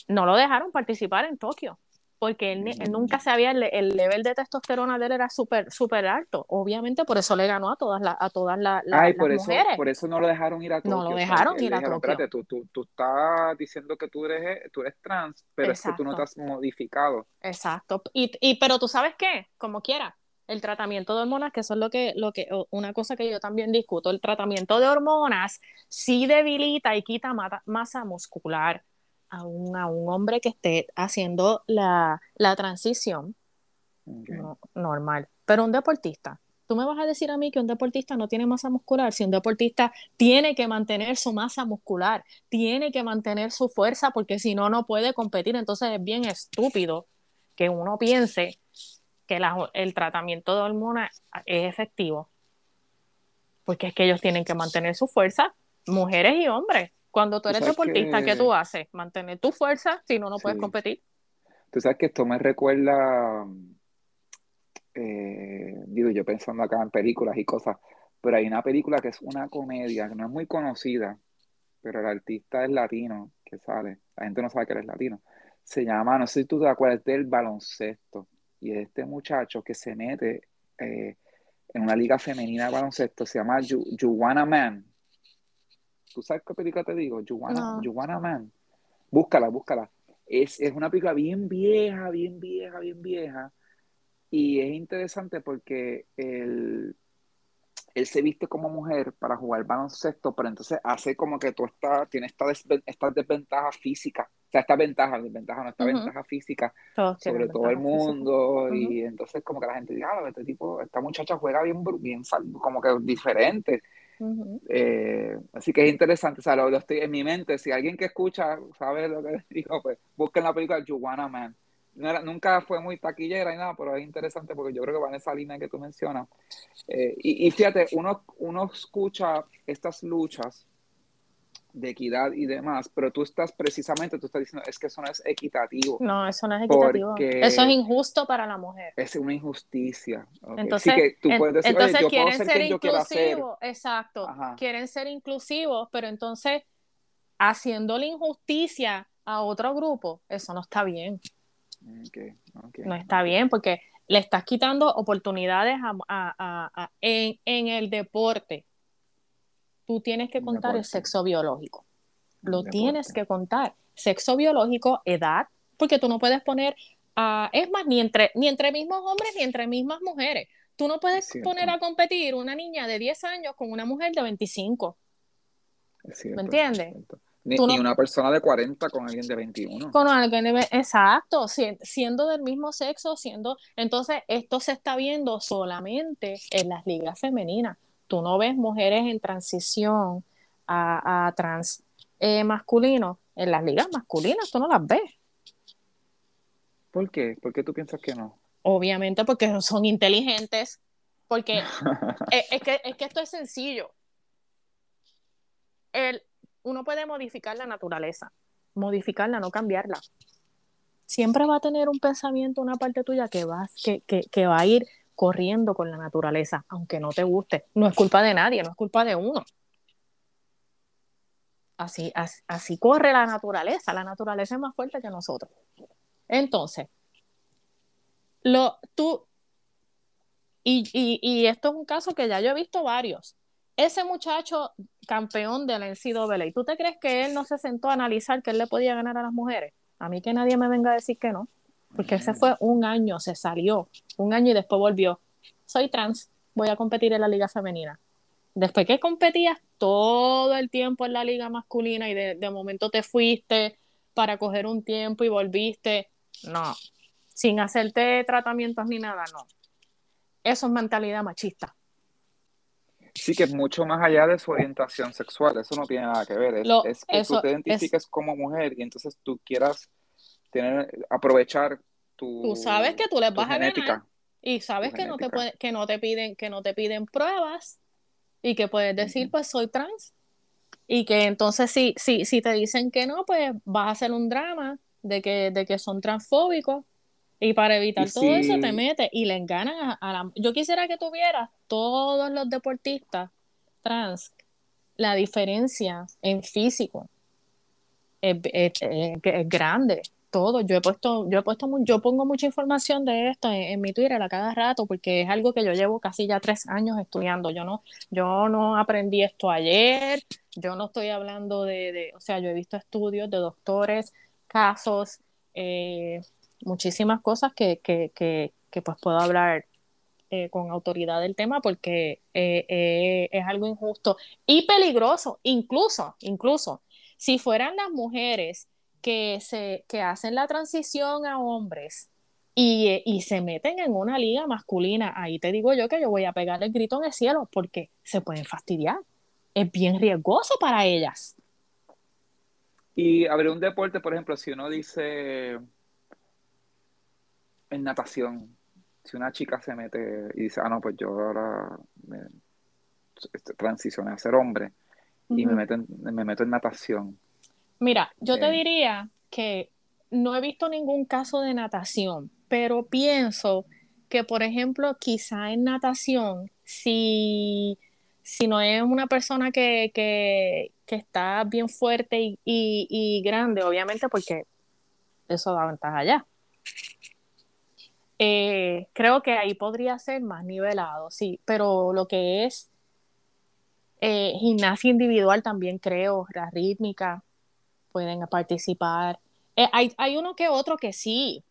no lo dejaron participar en Tokio porque él, nunca sabía, el, el, nivel de testosterona de él era súper súper alto. Obviamente por eso le ganó a todas, a todas las por eso, mujeres. Por eso no lo dejaron ir a Tokio. No lo dejaron ir a Tokio. tú, tú, tú, estás diciendo que tú eres, tú eres trans, pero es que tú no te has modificado. Exacto. Y, y, pero tú sabes qué, como quiera, el tratamiento de hormonas, que eso es lo que, lo que, una cosa que yo también discuto, el tratamiento de hormonas sí debilita y quita masa muscular a un, a un hombre que esté haciendo la, transición normal. Pero un deportista, tú me vas a decir a mí que un deportista no tiene masa muscular, si un deportista tiene que mantener su masa muscular, tiene que mantener su fuerza, porque si no, no puede competir. Entonces es bien estúpido que uno piense que el tratamiento de hormonas es efectivo, porque es que ellos tienen que mantener su fuerza, mujeres y hombres. Cuando tú eres deportista, ¿qué tú haces? Mantener tu fuerza, si no, no puedes competir. Tú sabes que esto me recuerda, eh, digo yo pensando acá en películas y cosas, pero hay una película que es una comedia, que no es muy conocida, pero el artista es latino, que sale, la gente no sabe que eres latino. Se llama, no sé si tú te acuerdas del baloncesto, y es este muchacho que se mete eh, en una liga femenina de baloncesto, se llama Juana Man, ¿Tú sabes qué película te digo? You Wanna, Man. Búscala, búscala. Es, una película bien vieja, bien vieja, bien vieja. Y es interesante porque el, él se viste como mujer para jugar baloncesto, pero entonces hace como que tú estás, tienes esta, esta desventaja física, o sea, esta ventaja, desventaja, no, esta ventaja física sobre todo el mundo, y entonces como que la gente dice, ah, este tipo, esta muchacha juega bien, bien como que diferente. Eh, así que es interesante, o sea, lo, estoy en mi mente, si alguien que escucha sabe lo que digo, pues busquen la película Juana Man nunca fue muy taquillera y nada, pero es interesante porque yo creo que va en esa línea que tú mencionas. Eh, y, fíjate, uno, uno escucha estas luchas de equidad y demás, pero tú estás precisamente, tú estás diciendo, es que eso no es equitativo. No, eso no es equitativo. Eso es injusto para la mujer. Es una injusticia. Entonces, que tú puedes decir, entonces quieren ser, inclusivos, exacto, quieren ser inclusivos, pero entonces haciéndole injusticia a otro grupo, eso no está bien. No está bien porque le estás quitando oportunidades en, el deporte. Tú tienes que contar el sexo biológico. Lo tienes que contar. Sexo biológico, edad, porque tú no puedes poner, es más, ni entre, ni entre mismos hombres ni entre mismas mujeres. Tú no puedes poner a competir una niña de 10 años con una mujer de 25. ¿Me entiendes? Ni, una persona de 40 con alguien de 21. Con alguien de, exacto, siendo del mismo sexo, siendo, entonces esto se está viendo solamente en las ligas femeninas. Tú no ves mujeres en transición a, trans eh, masculino en las ligas masculinas, tú no las ves. ¿Por qué? ¿Por qué tú piensas que no? Obviamente porque son inteligentes, porque es, que, es que esto es sencillo. El, uno puede modificar la naturaleza, modificarla, no cambiarla. Siempre va a tener un pensamiento, una parte tuya que, que, que, va a ir corriendo con la naturaleza, aunque no te guste. No es culpa de nadie, no es culpa de uno. Así, así, corre la naturaleza. La naturaleza es más fuerte que nosotros. Entonces, lo, tú, y, y, esto es un caso que ya yo he visto varios ese muchacho campeón del NCAA, ¿tú te crees que él no se sentó a analizar que él le podía ganar a las mujeres? A mí que nadie me venga a decir que no, porque ese fue un año, se salió, un año y después volvió. Soy trans, voy a competir en la liga femenina. Después que competías todo el tiempo en la liga masculina y de, de momento te fuiste para coger un tiempo y volviste, no, sin hacerte tratamientos ni nada, no. Eso es mentalidad machista Sí, que es mucho más allá de su orientación sexual, eso no tiene nada que ver, es, que tú te identifiques como mujer y entonces tú quieras tener, aprovechar tu Tú sabes que tú les vas a ganar y sabes que no, te que, no te piden, que no te piden pruebas y que puedes decir, pues soy trans. Y que entonces si, si, si te dicen que no, pues vas a hacer un drama de que, de que son transfóbicos y para evitar todo eso te metes y le enganan a, la... Yo quisiera que tuvieras todos los deportistas trans la diferencia en físico es, grande todo. Yo he puesto yo he puesto yo pongo mucha información de esto en, mi Twitter a cada rato porque es algo que yo llevo casi ya tres años estudiando. Yo no yo no aprendí esto ayer yo no estoy hablando de, o sea yo he visto estudios de doctores casos eh, muchísimas cosas que, que, que, que pues puedo hablar eh, con autoridad del tema porque eh, es algo injusto y peligroso, incluso, incluso, si fueran las mujeres que, se, que hacen la transición a hombres y, y, se meten en una liga masculina, ahí te digo yo que yo voy a pegar el grito en el cielo porque se pueden fastidiar. Es bien riesgoso para ellas. Y habrá un deporte, por ejemplo, si uno dice en natación, si una chica se mete y dice, ah, no, pues yo ahora me este, transicioné a ser hombre y me, meto en, me meto en natación. Mira, yo te diría que no he visto ningún caso de natación, pero pienso que, por ejemplo, quizá en natación, si, si no es una persona que, que, que está bien fuerte y, y, y, grande, obviamente, porque eso da ventaja allá. Eh, creo que ahí podría ser más nivelado, sí, pero lo que es eh, gimnasia individual también creo, la rítmica, pueden participar. Eh, hay, hay, uno que otro que sí,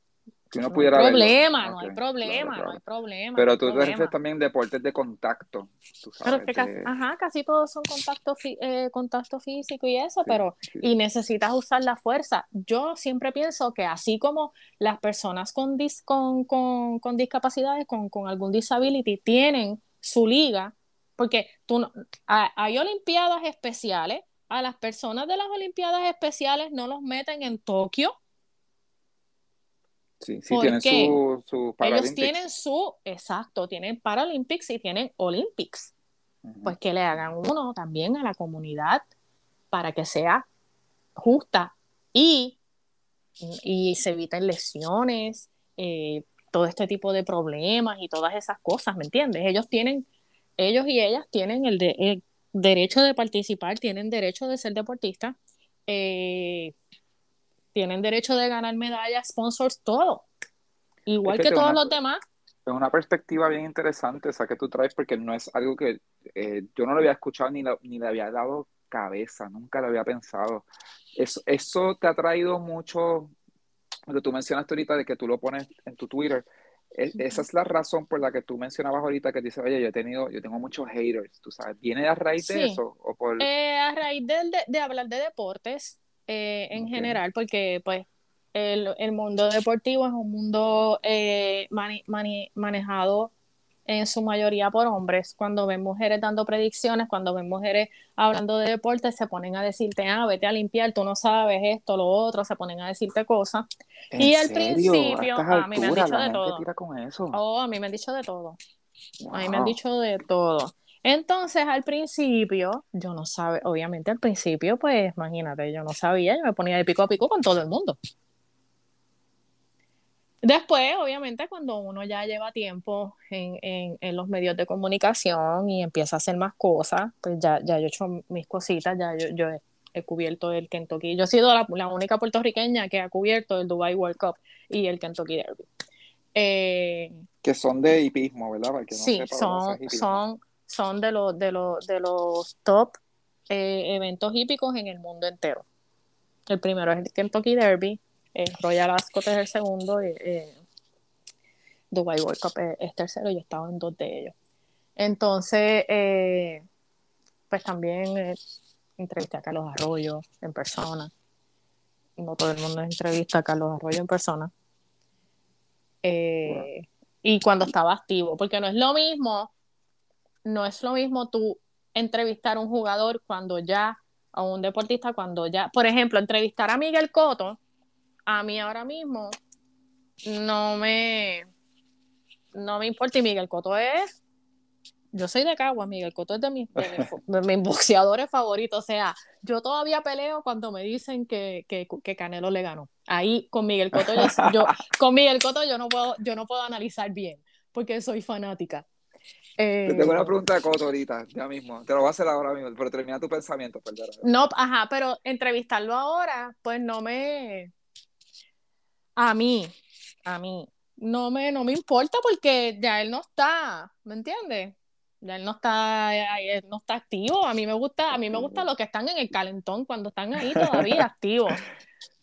Si no hay pudiera verlo. problema, no hay problema, claro, no hay claro. problema. Pero no hay tú te problema. refieres también deportes de contacto, tú Pero sabes. es que casi, de- ajá, casi todos son contacto, eh, contacto físico y eso, sí, pero sí. y necesitas usar la fuerza. Yo siempre pienso que así como las personas con, dis- con, con, con discapacidades, con, con algún disability, tienen su liga, porque tú no- ha- hay olimpiadas especiales, a las personas de las olimpiadas especiales no los meten en Tokio, Sí, sí, ¿por tienen su, su ellos tienen su, exacto, tienen Paralympics y tienen Olympics. Pues que le hagan uno también a la comunidad para que sea justa y, y se eviten lesiones, eh, todo este tipo de problemas y todas esas cosas, ¿me entiendes? Ellos tienen, ellos y ellas tienen el, de- el derecho de participar, tienen derecho de ser deportistas, eh, tienen derecho de ganar medallas, sponsors, todo. Igual que todos una- los demás. Es una perspectiva bien interesante esa que tú traes porque no es algo que eh, yo no lo había escuchado ni, la- ni le había dado cabeza, nunca lo había pensado. Eso, eso te ha traído mucho, lo que tú mencionaste ahorita de que tú lo pones en tu Twitter. Esa es la razón por la que tú mencionabas ahorita que dices, oye, yo he tenido, yo tengo muchos haters, tú sabes, ¿viene a raíz de Sí. eso? O por... Eh, a raíz del- de, de hablar de deportes eh, en general, porque pues el, el mundo deportivo es un mundo eh, mani- mani- manejado en su mayoría por hombres. Cuando ven mujeres dando predicciones, cuando ven mujeres hablando de deportes, se ponen a decirte, ah, vete a limpiar, tú no sabes esto, lo otro, se ponen a decirte cosas. ¿En y al serio? principio, a a mí me han dicho de todo. tira con eso. Oh, a mí me han dicho de todo. A mí me han dicho de todo. Entonces, al principio, yo no sabía, obviamente al principio, pues imagínate, yo no sabía, yo me ponía de pico a pico con todo el mundo. Después, obviamente, cuando uno ya lleva tiempo en, en- en los medios de comunicación y empieza a hacer más cosas, pues ya, ya yo he hecho mis cositas, ya yo, yo he, he cubierto el Kentucky. Yo he sido la, la única puertorriqueña que ha cubierto el Dubai World Cup y el Kentucky Derby. Eh, Que son de hipismo, ¿verdad? Para el que no Sí, son, son, son de los, de los, de los top eh, eventos hípicos en el mundo entero. El primero es el Kentucky Derby, eh, Royal Ascot es el segundo, eh, Dubai World Cup es, es tercero, y he estado en dos de ellos. Entonces, eh, pues también eh, entrevisté a Carlos Arroyo en persona. No todo el mundo entrevista a Carlos Arroyo en persona. Y cuando estaba activo, porque no es lo mismo, no es lo mismo tú entrevistar a un jugador cuando ya, a un deportista cuando ya, por ejemplo, entrevistar a Miguel Cotto, a mí ahora mismo no me, no me importa y Miguel Cotto es, yo soy de Cagua, Miguel Cotto es de mis, de mis, de mis boxeadores favoritos, o sea, yo todavía peleo cuando me dicen que, que, que Canelo le ganó. Ahí con Miguel Cotto yo, yo- con Miguel Cotto yo no puedo, yo no puedo analizar bien, porque soy fanática. Eh, Te tengo una pregunta de Coto ahorita, ya mismo. Te lo voy a hacer ahora mismo, pero termina tu pensamiento, perdón. No, ajá, pero entrevistarlo ahora, pues no me. A mí, a mí, no me, no me importa porque ya él no está, ¿me entiendes? Ya él no está, él no está activo. A mí me gusta, a mí me gusta los que están en el calentón cuando están ahí todavía activos.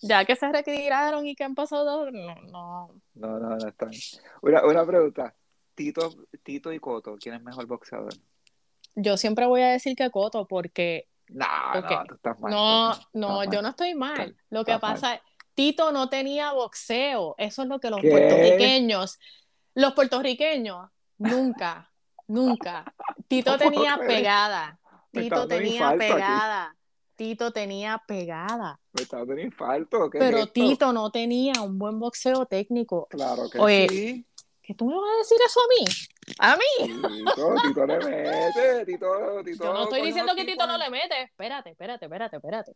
Ya que se retiraron y que han pasado, no, no. No, no, no está bien. Una, una pregunta. Tito, Tito y Coto, ¿quién es mejor boxeador? Yo siempre voy a decir que Coto porque No, no, tú estás mal. No, mal, yo mal. no estoy mal. Lo que pasa es, Tito no tenía boxeo. Eso es lo que los ¿Qué? puertorriqueños, los puertorriqueños, nunca, nunca. Tito tenía pegada. Tito tenía aquí. pegada. Tito tenía pegada. Me está dando un infarto. ¿qué es Pero? Tito no tenía un buen boxeo técnico. Claro que Oye, sí. ¿Qué tú me vas a decir eso a mí? A mí. Tito, Tito le mete. Tito, Tito. Yo no estoy diciendo que Tito no le mete. Espérate, espérate, espérate, espérate.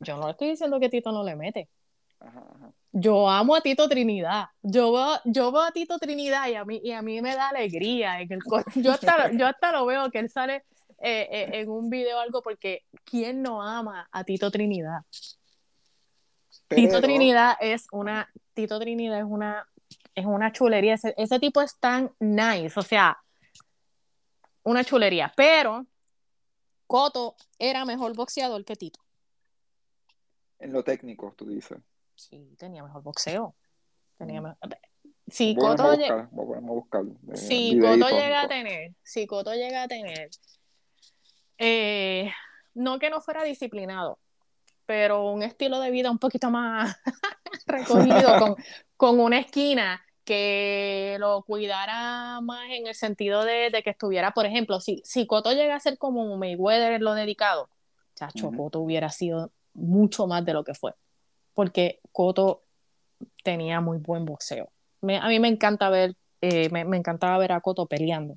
Yo no estoy diciendo que Tito no le mete. Ajá, ajá. Yo amo a Tito Trinidad. Yo veo, yo veo a Tito Trinidad y a mí, y a mí me da alegría. En el, co- yo, hasta, yo hasta lo veo que él sale eh, eh, en un video o algo porque ¿quién no ama a Tito Trinidad? Tito Trinidad es una, Tito Trinidad es una, es una chulería. Ese, ese tipo es tan nice, o sea, una chulería. Pero Coto era mejor boxeador que Tito. En lo técnico, tú dices. Sí, tenía mejor boxeo. Tenía Mm. me- Si a Coto, buscar, a eh, si videíto, Coto llega a tener, si Coto llega a tener, eh, no que no fuera disciplinado, pero un estilo de vida un poquito más recogido, con, con una esquina que lo cuidara más en el sentido de, de que estuviera, por ejemplo, si, si Coto llega a ser como Mayweather lo dedicado, chacho, Ujú. Coto hubiera sido mucho más de lo que fue, porque Coto tenía muy buen boxeo. Me- a mí me encanta ver, eh, me, me encantaba ver a Coto peleando.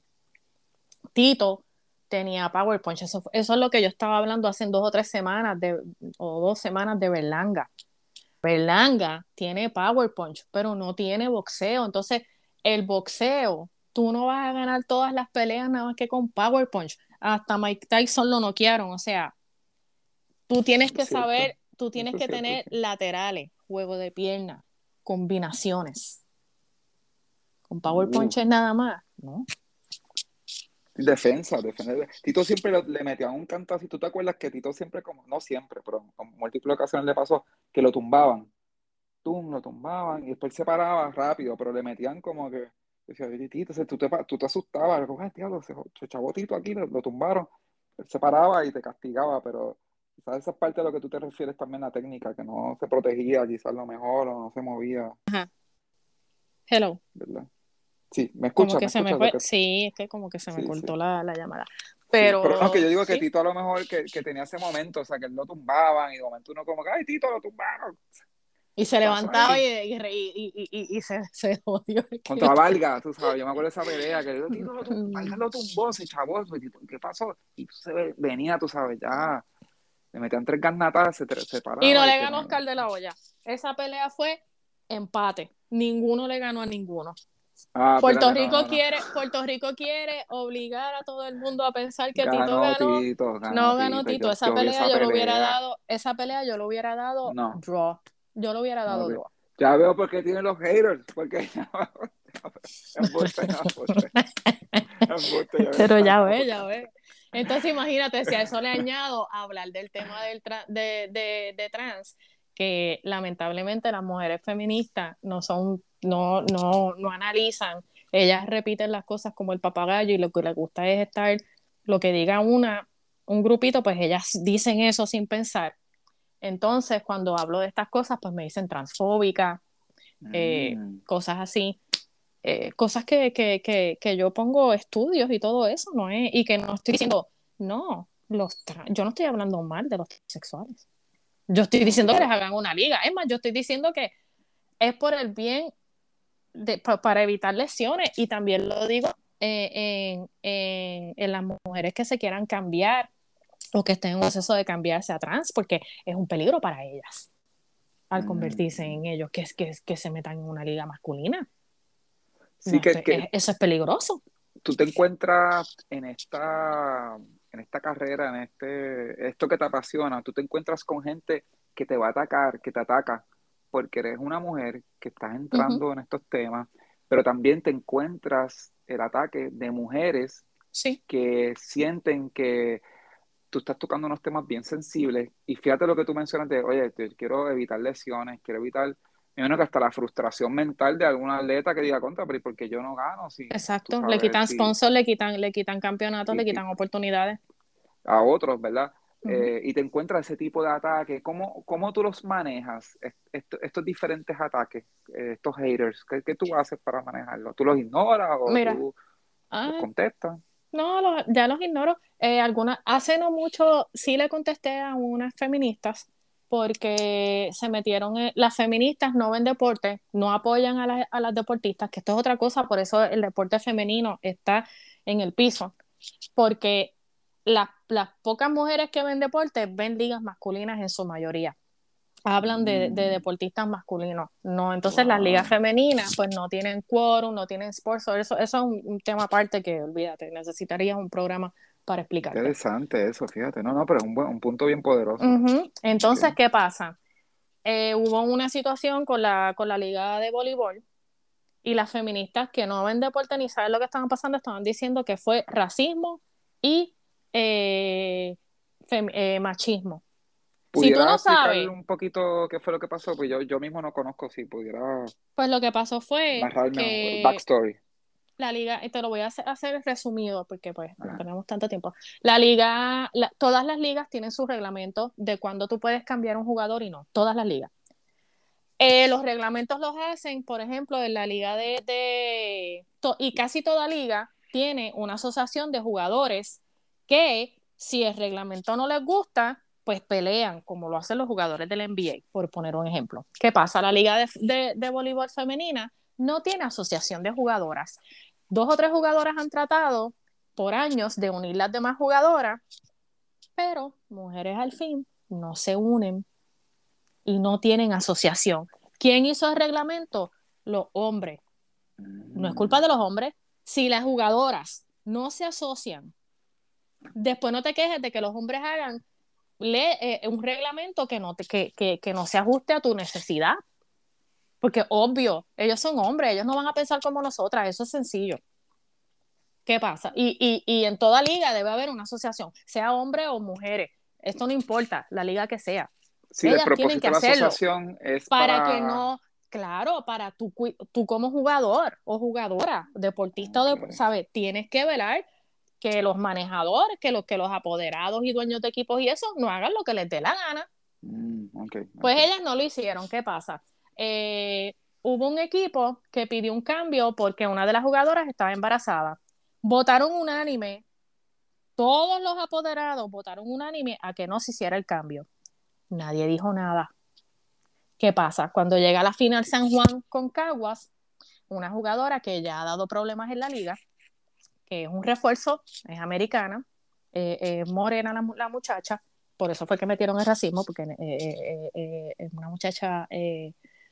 Tito tenía Power Punch, eso, es lo que yo estaba hablando hace dos o tres semanas de, o dos semanas de Berlanga. Berlanga tiene Power Punch, pero no tiene boxeo. Entonces, el boxeo, tú no vas a ganar todas las peleas nada más que con Power Punch. Hasta Mike Tyson lo noquearon. O sea, tú tienes que saber, tú tienes que tener laterales, juego de pierna, combinaciones. Con Power Uh. Punch es nada más, ¿no? Defensa, defender. Tito siempre le, le metía un cantazo. ¿Y tú te acuerdas que Tito siempre, como, no siempre, pero en múltiples ocasiones le pasó que lo tumbaban? Tum, lo tumbaban y después se paraba rápido, pero le metían como que. Decía, "Oye, Tito, tú te, tú te asustabas. como, "Ay, diablo, se, se chavó Tito aquí, lo, lo tumbaron. Él se paraba y te castigaba, pero quizás esa es parte de lo que tú te refieres también la técnica, que no se protegía quizás lo mejor o no se movía, Hello. ¿verdad? Sí, me Como escucha, que me se me fue. Sí, es que como que se me Sí, cortó sí. la, la llamada. Sí, Pero, pero no, que yo digo que. Tito a lo mejor que, que tenía ese momento, o sea, que él lo tumbaban y de momento uno como que, ay, Tito, lo tumbaron. Y se levantaba y, y, y, y, y- se, se jodió. Contra Valga, tú sabes, yo me acuerdo de esa pelea, que Tito lo tumbó, Valga lo tumbó, se chavó, ¿qué pasó? Y se ve- venía, tú sabes, ya, le metían tres garnatas, se. Y no le ganó Oscar de la Hoya. Esa pelea fue empate. Ninguno le ganó a ninguno. Ah, Puerto Rico no, no. quiere, Puerto Rico quiere obligar a todo el mundo a pensar que Tito Ganó ganó. Tito, ganó No ganó Tito. Yo- esa yo pelea esa yo lo hubiera dado, esa pelea yo lo hubiera dado No. draw. Yo lo hubiera dado draw. Ya veo por qué tienen los haters, porque Pero ya ve, ya ve. Entonces imagínate, si a eso le añado hablar del tema del tra- de, de, de trans, que lamentablemente las mujeres feministas no son, no, no, no analizan, ellas repiten las cosas como el papagayo y lo que les gusta es estar, lo que diga una, un grupito, pues ellas dicen eso sin pensar. Entonces, cuando hablo de estas cosas, pues me dicen transfóbica, eh, Mm. cosas así, eh, cosas que, que, que, que yo pongo estudios y todo eso, ¿no es? Y que no estoy diciendo, no, los yo no estoy hablando mal de los sexuales. Yo estoy diciendo que les hagan una liga. Es más, yo estoy diciendo que es por el bien de, pa- para evitar lesiones y también lo digo eh, en, en, en las mujeres que se quieran cambiar o que estén en un proceso de cambiarse a trans, porque es un peligro para ellas al Mm. convertirse en ellos, que, es, que, que se metan en una liga masculina. Sí, No, que, eso es peligroso. tú te encuentras en esta, en esta carrera, en este, esto que te apasiona, tú te encuentras con gente que te va a atacar, que te ataca, porque eres una mujer que estás entrando en estos temas, pero también te encuentras el ataque de mujeres Sí. que sienten que tú estás tocando unos temas bien sensibles y fíjate lo que tú mencionas de, oye, te- quiero evitar lesiones, quiero evitar, imagino que hasta la frustración mental de algún atleta que diga contra, pero ¿y por qué yo no gano? Si, Exacto. Le quitan si- sponsors, le quitan, le quitan campeonatos, Y- le quitan oportunidades. a otros, ¿verdad? Eh, y te encuentras ese tipo de ataques, ¿cómo, cómo tú los manejas, est- est- estos diferentes ataques, eh, estos haters? ¿Qué, qué tú haces para manejarlos? ¿Tú los ignoras o Mira, tú Ah, los contestas? no, los- ya los ignoro. Eh, alguna, hace no mucho sí le contesté a unas feministas porque se metieron, en- las feministas no ven deporte, no apoyan a, las- a las deportistas, que esto es otra cosa, por eso el deporte femenino está en el piso, porque las, las pocas mujeres que ven deporte ven ligas masculinas en su mayoría. Hablan de, de Mm. deportistas masculinos, no, entonces las ligas femeninas pues no tienen quórum, no tienen sports, eso, eso es un, un tema aparte que olvídate, necesitarías un programa para explicarte. Interesante eso, fíjate. No, no, pero es un, buen, un punto bien poderoso. Entonces. ¿qué pasa? Eh, hubo una situación con la, con la liga de voleibol y las feministas que no ven deporte ni saben lo que estaban pasando estaban diciendo que fue racismo y eh, eh, machismo. Si tú no sabes. un poquito qué fue lo que pasó? Pues yo, yo mismo no conozco, si pudiera. Pues lo que pasó fue. que backstory. La liga, y te lo voy a hacer, resumido porque pues no tenemos tanto tiempo. La liga, todas las ligas tienen su reglamento de cuándo tú puedes cambiar un jugador y no. Todas las ligas. Eh, los reglamentos los hacen, por ejemplo, en la liga de, de y casi toda liga tiene una asociación de jugadores que si el reglamento no les gusta, pues pelean, como lo hacen los jugadores del NBA, por poner un ejemplo. ¿Qué pasa? La liga de, de, voleibol femenina no tiene asociación de jugadoras. Dos o tres jugadoras han tratado por años de unir las demás jugadoras, pero mujeres al fin no se unen y no tienen asociación. ¿Quién hizo el reglamento? Los hombres. No es culpa de los hombres. Si las jugadoras no se asocian, después no te quejes de que los hombres hagan eh, un reglamento que no, que, que no se ajuste a tu necesidad. Porque obvio, ellos son hombres, ellos no van a pensar como nosotras, eso es sencillo. ¿Qué pasa? Y, y, y, en toda liga debe haber una asociación, sea hombre o mujeres. Esto no importa, la liga que sea. Sí, Ellas tienen que hacerlo es para... que no, claro, para tú, tú como jugador o jugadora, deportista o de, ¿sabes? Tienes que velar que los manejadores, que los, que los apoderados y dueños de equipos y eso no hagan lo que les dé la gana. Mm, pues ellas no lo hicieron. ¿Qué pasa? Eh, hubo un equipo que pidió un cambio porque una de las jugadoras estaba embarazada. Votaron unánime, todos los apoderados votaron unánime a que no se hiciera el cambio. Nadie dijo nada. ¿Qué pasa? Cuando llega la final San Juan con Caguas, una jugadora que ya ha dado problemas en la liga, que es un refuerzo, es americana, eh, morena la, muchacha, por eso fue que metieron el racismo, porque eh, eh, es una muchacha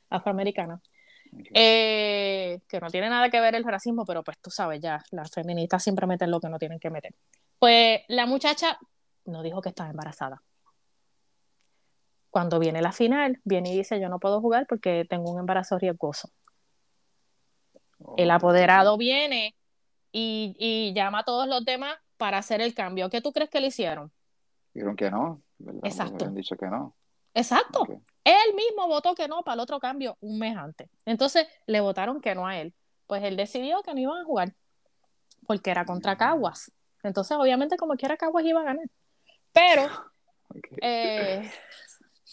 afroamericana, que no tiene nada que ver el racismo, pero pues tú sabes ya, las feministas siempre meten lo que no tienen que meter. Pues la muchacha no dijo que estaba embarazada. Cuando viene la final, viene y dice, yo no puedo jugar porque tengo un embarazo riesgoso. El apoderado viene y, llama a todos los demás para hacer el cambio. ¿Qué tú crees que le hicieron? Dijeron que no. Exacto. Han dicho que no. Exacto. Él mismo votó que no para el otro cambio un mes antes. Entonces le votaron que no a él. Pues él decidió que no iban a jugar porque era contra. Caguas. Entonces, obviamente, como quiera, Caguas iba a ganar. Pero eh,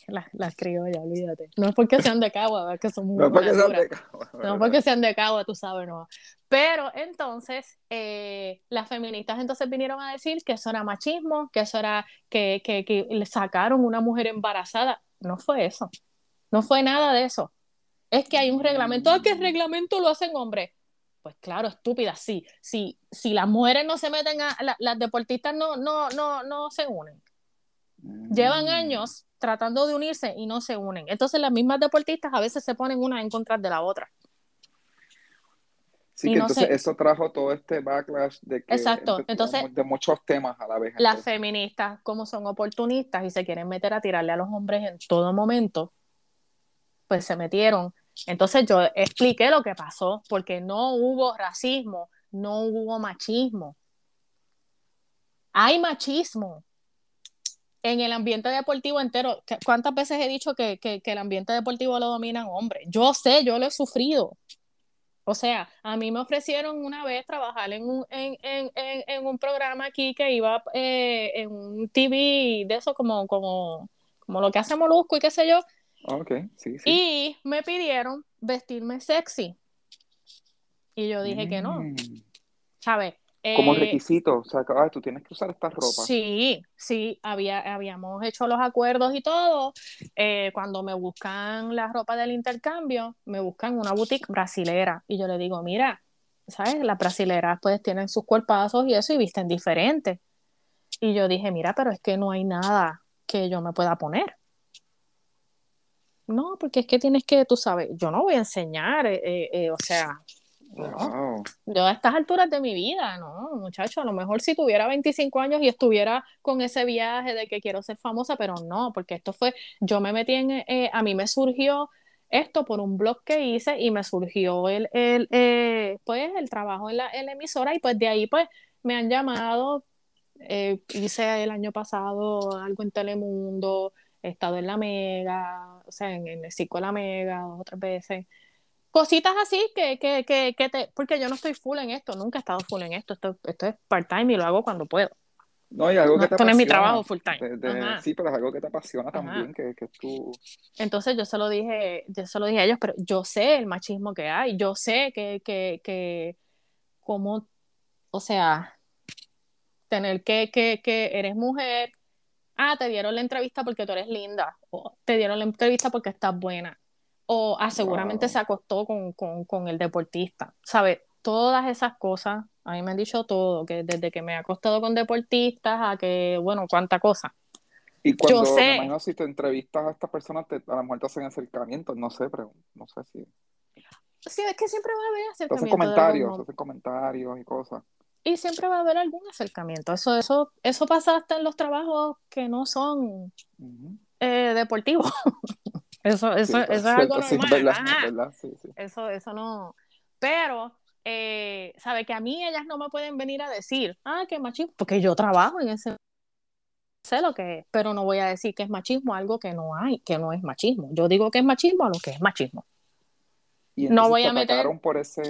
las, las criollas, olvídate. No es porque sean de Cagua, es que son muy No porque sean de Cagua. No porque sean de Cagua, tú sabes, no. Pero entonces, eh, las feministas entonces vinieron a decir que eso era machismo, que eso era que, que, que le sacaron una mujer embarazada. No fue eso. No fue nada de eso. Es que hay un reglamento. ¿A qué reglamento lo hacen hombres? Pues claro, estúpida, sí. Si, si las mujeres no se meten a. las deportistas no, no, no, no se unen. Llevan años tratando de unirse y no se unen. Entonces las mismas deportistas a veces se ponen una en contra de la otra. Sí, que entonces eso trajo todo este backlash de que Exacto. entonces, de muchos temas a la vez. Las feministas, como son oportunistas y se quieren meter a tirarle a los hombres en todo momento, pues se metieron. Entonces yo expliqué lo que pasó, porque no hubo racismo, no hubo machismo. Hay machismo, en el ambiente deportivo entero, ¿cuántas veces he dicho que, el ambiente deportivo lo dominan hombres? Yo sé, yo lo he sufrido. O sea, a mí me ofrecieron una vez trabajar en un, en, un programa aquí que iba eh, en un TV de eso como, como, como lo que hace Molusco y qué sé yo. Ok, sí, sí. Y me pidieron vestirme sexy. Y yo dije que no. Mm. ¿Sabes? Como eh, requisito, o sea, tú tienes que usar esta ropa. Sí, sí, había, habíamos hecho los acuerdos y todo. Eh, cuando me buscan la ropa del intercambio, me buscan una boutique brasilera y yo le digo, mira, ¿sabes? Las brasileras pues tienen sus cuerpazos y eso y visten diferente. Y yo dije, mira, pero es que no hay nada que yo me pueda poner. No, porque es que tienes que, tú sabes, yo no voy a enseñar, eh, o sea, yo a estas alturas de mi vida, no, muchacho, a lo mejor si tuviera 25 años y estuviera con ese viaje de que quiero ser famosa, pero no, porque esto fue, yo me metí en, eh, a mí me surgió esto por un blog que hice y me surgió el, el eh, pues el trabajo en la, emisora y pues de ahí pues me han llamado, eh, hice el año pasado algo en Telemundo, he estado en la mega, o sea, en, el circo de la mega dos o tres veces. Cositas así que, que, que, que te, porque yo no estoy full en esto, nunca he estado full en esto, esto, esto es part-time y lo hago cuando puedo. No, y algo que te esto no es mi trabajo full time. sí, pero es algo que te apasiona también, que, que tú... Entonces yo se lo dije, yo se lo dije a ellos, pero yo sé el machismo que hay, yo sé que, que, que cómo, o sea, tener que, que, que eres mujer, ah, te dieron la entrevista porque tú eres linda, o te dieron la entrevista porque estás buena, o ah, seguramente se acostó con, con, con el deportista, ¿sabes? Todas esas cosas a mí me han dicho todo, que desde que me he acostado con deportistas a que, bueno, cuánta cosa. Y cuando, Yo sé, me imagino, si te entrevistas a estas personas, te, a lo mejor te hacen acercamientos, no sé, pero no sé si... Sí, es que siempre va a haber acercamientos. Hacen comentarios, hacen comentarios y cosas. Y siempre va a haber algún acercamiento. Eso, eso, eso pasa hasta en los trabajos que no son eh, deportivos. eso, eso, eso es algo normal. Sí, verdad, verdad, sí, eso, eso no. Pero eh, sabe que a mí ellas no me pueden venir a decir, ah, que machismo, porque yo trabajo en ese, sé lo que es, pero no voy a decir que es machismo algo que no hay, que no es machismo. Yo digo que es machismo a lo que es machismo. Y no voy a meter por ese,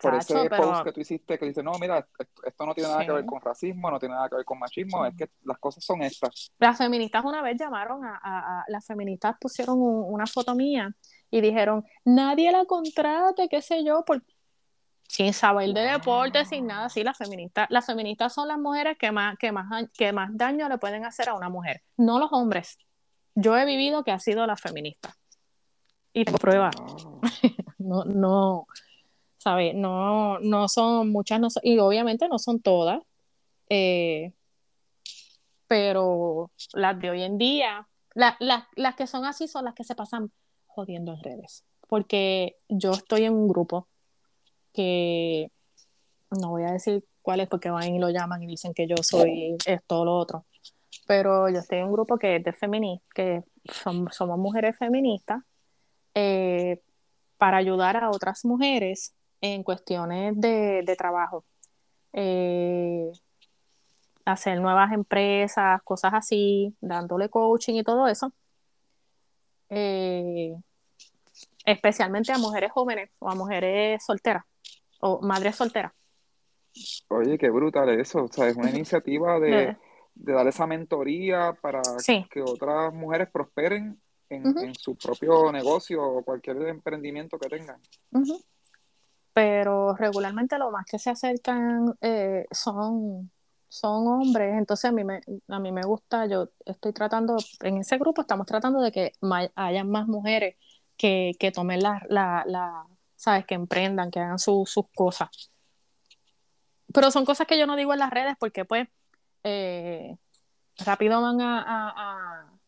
por ese post que tú hiciste que dice no mira esto, no tiene nada que ver con racismo no tiene nada que ver con machismo es que las cosas son estas las feministas una vez llamaron a, a, las feministas pusieron una foto mía y dijeron nadie la contrate qué sé yo por, sin saber de deporte, sin nada, sí, las feministas, las feministas son las mujeres que más, que más, que más daño le pueden hacer a una mujer, no los hombres. Yo he vivido que ha sido la feminista. Y tengo pruebas. no, no, ¿sabes? No, no son muchas, y obviamente no son todas, eh, pero las de hoy en día, las que son así son las que se pasan jodiendo en redes. Porque yo estoy en un grupo que no voy a decir cuál es porque van y lo llaman y dicen que yo soy esto o lo otro, pero yo estoy en un grupo que es de feminista, que somos mujeres feministas, eh, para ayudar a otras mujeres en cuestiones de, trabajo. Eh, hacer nuevas empresas, cosas así, dándole coaching y todo eso. Eh, especialmente a mujeres jóvenes o a mujeres solteras o madre soltera. Oye, qué brutal eso. O sea, es una iniciativa de, dar esa mentoría para que otras mujeres prosperen en, su propio negocio o cualquier emprendimiento que tengan. Pero regularmente lo más que se acercan eh, son, son hombres. Entonces a mí, me, a mí me gusta, yo estoy tratando, en ese grupo estamos tratando de que haya más mujeres que, que tomen la, la ¿sabes? Que emprendan, que hagan sus cosas. Pero son cosas que yo no digo en las redes porque pues eh, rápido van a, a, a...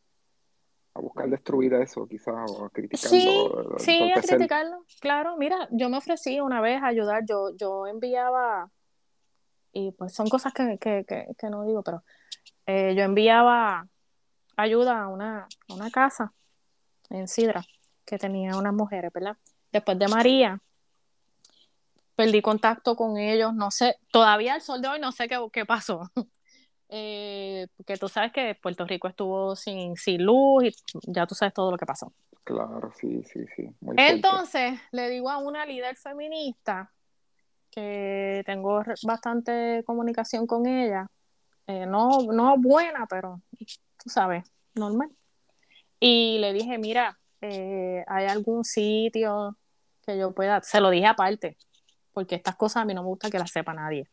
buscar destruir eso quizás o a criticarlo. Sí, sí, a criticarlo. Claro, mira, yo me ofrecí una vez a ayudar, yo, yo enviaba, y pues son cosas que, que, que, no digo, pero eh, yo enviaba ayuda a una, a una casa en Sidra que tenía unas mujeres, ¿verdad? después de María, perdí contacto con ellos, no sé, todavía al sol de hoy no sé qué, qué pasó. Eh, porque tú sabes que Puerto Rico estuvo sin, sin luz y ya tú sabes todo lo que pasó. Claro, sí, sí, sí. Entonces, le digo a una líder feminista que tengo bastante comunicación con ella, eh, no, no buena, pero tú sabes, normal. Y le dije, mira, eh, ¿hay algún sitio que yo pueda, se lo dije aparte, porque estas cosas a mí no me gusta que las sepa nadie.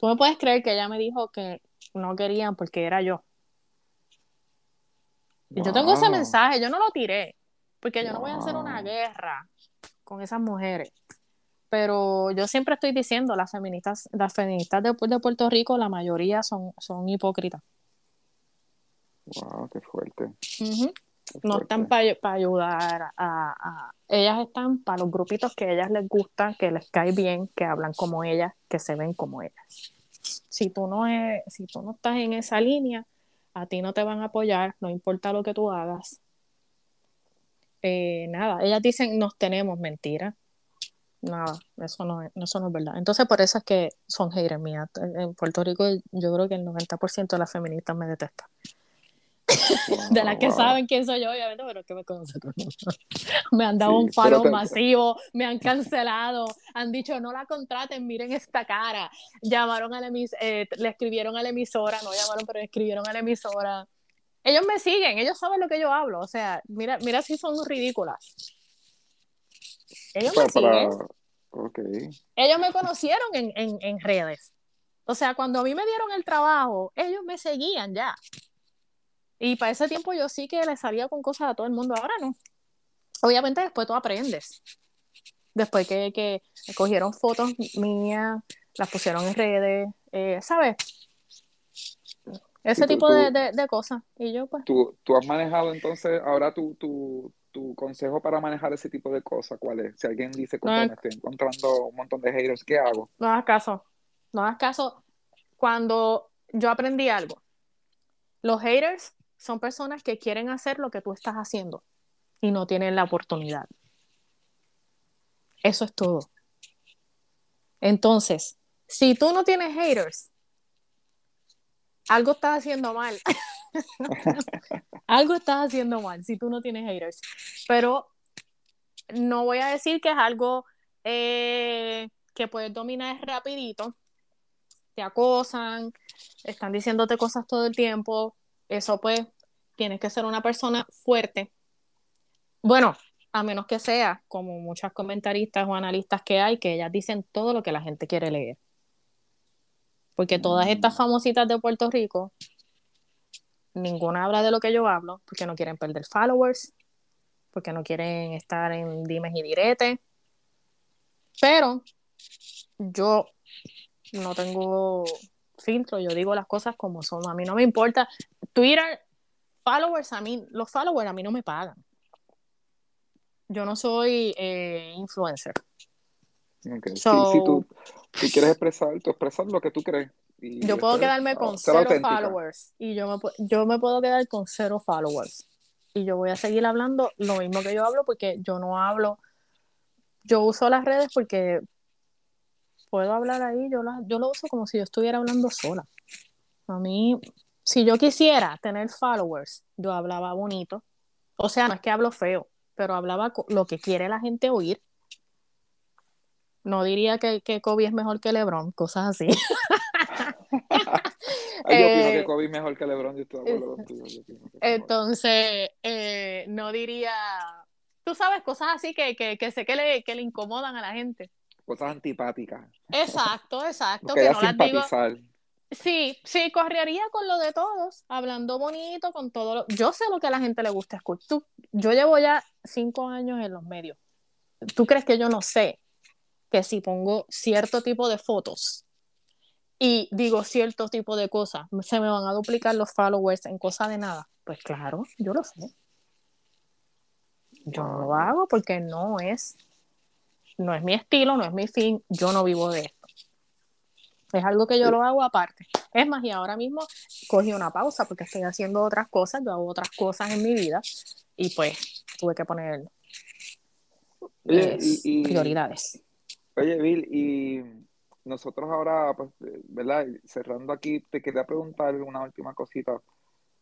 Tú me puedes creer que ella me dijo que no querían porque era yo. Y yo tengo ese mensaje, yo no lo tiré, porque yo no voy a hacer una guerra con esas mujeres. Pero yo siempre estoy diciendo, las feministas, las feministas de, Puerto Rico, la mayoría son, son hipócritas. Wow, qué fuerte no están para ayudar a, Ellas están para los grupitos que a ellas les gusta, que les cae bien, que hablan como ellas, que se ven como ellas. Si tú no, es, si tú no estás en esa línea, a ti no te van a apoyar, no importa lo que tú hagas. Eh, nada, ellas dicen nos tenemos mentira. Nada, eso no, es, eso no es verdad. Entonces, por eso es que son haters mías. En Puerto Rico, yo creo que el 90% de las feministas me detestan. de las que saben quién soy yo, obviamente, pero que me conocen me han dado un follow masivo, me han cancelado, han dicho no la contraten, miren esta cara. Llamaron a la emisora, eh, le escribieron a la emisora, no llamaron, pero escribieron a la emisora. Ellos me siguen, ellos saben lo que yo hablo, o sea, mira, mira si son ridículas. Ellos me siguen. Ellos me conocieron en, en, en redes. O sea, cuando a mí me dieron el trabajo, ellos me seguían ya. Y para ese tiempo yo sí que le salía con cosas a todo el mundo, ahora no. Obviamente después tú aprendes. Después que, que cogieron fotos mías, las pusieron en redes, eh, ¿sabes? Ese tipo de, de, cosas. Y yo pues... ¿Tú, tú has manejado entonces, ahora tu, tu, tu consejo para manejar ese tipo de cosas, ¿cuál es? Si alguien dice, me estoy encontrando un montón de haters, ¿qué hago? No hagas caso. No hagas caso. Cuando yo aprendí algo, los haters son personas que quieren hacer lo que tú estás haciendo y no tienen la oportunidad. Eso es todo. Entonces, si tú no tienes haters, algo estás haciendo mal. algo estás haciendo mal si tú no tienes haters. Pero no voy a decir que es algo eh, que puedes dominar rapidito. Te acosan, están diciéndote cosas todo el tiempo, eso pues tienes que ser una persona fuerte. Bueno, a menos que sea como muchas comentaristas o analistas que hay, que ellas dicen todo lo que la gente quiere leer. Porque todas mm. estas famositas de Puerto Rico, ninguna habla de lo que yo hablo, porque no quieren perder followers, porque no quieren estar en dimes y diretes. Pero yo no tengo filtro, yo digo las cosas como son. A mí no me importa. Twitter, followers, a mí, los followers a mí no me pagan. Yo no soy eh, influencer. si tú, quieres expresar, tú expresas lo que tú crees. yo puedo quedarme con cero followers y yo me, yo me puedo quedar con cero followers. Y yo voy a seguir hablando lo mismo que yo hablo porque yo no hablo, yo uso las redes porque puedo hablar ahí, yo, yo lo uso como si yo estuviera hablando sola. A mí, si yo quisiera tener followers, yo hablaba bonito. O sea, no es que hablo feo, pero hablaba lo que quiere la gente oír. No diría que, que Kobe es mejor que LeBron, cosas así. yo opino que eh, Kobe es mejor que LeBron, yo estoy de acuerdo contigo. Entonces, eh, no diría, tú sabes, cosas así que, que, que sé que le, que le incomodan a la gente cosas antipáticas. Exacto, exacto. que no las digo. Sí, sí, correría con lo de todos, hablando bonito, con todo lo... Yo sé lo que a la gente le gusta escuchar. Yo llevo ya cinco años en los medios. ¿Tú crees que yo no sé que si pongo cierto tipo de fotos y digo cierto tipo de cosas, se me van a duplicar los followers en cosa de nada? Pues claro, yo lo sé. Yo no lo hago porque no es no es mi estilo, no es mi fin, yo no vivo de esto. Es algo que yo lo hago aparte. Es más, y ahora mismo cogí una pausa porque estoy haciendo otras cosas, yo hago otras cosas en mi vida y pues tuve que poner prioridades. Oye, Bill, y nosotros ahora, pues, ¿verdad? Cerrando aquí, te quería preguntar una última cosita.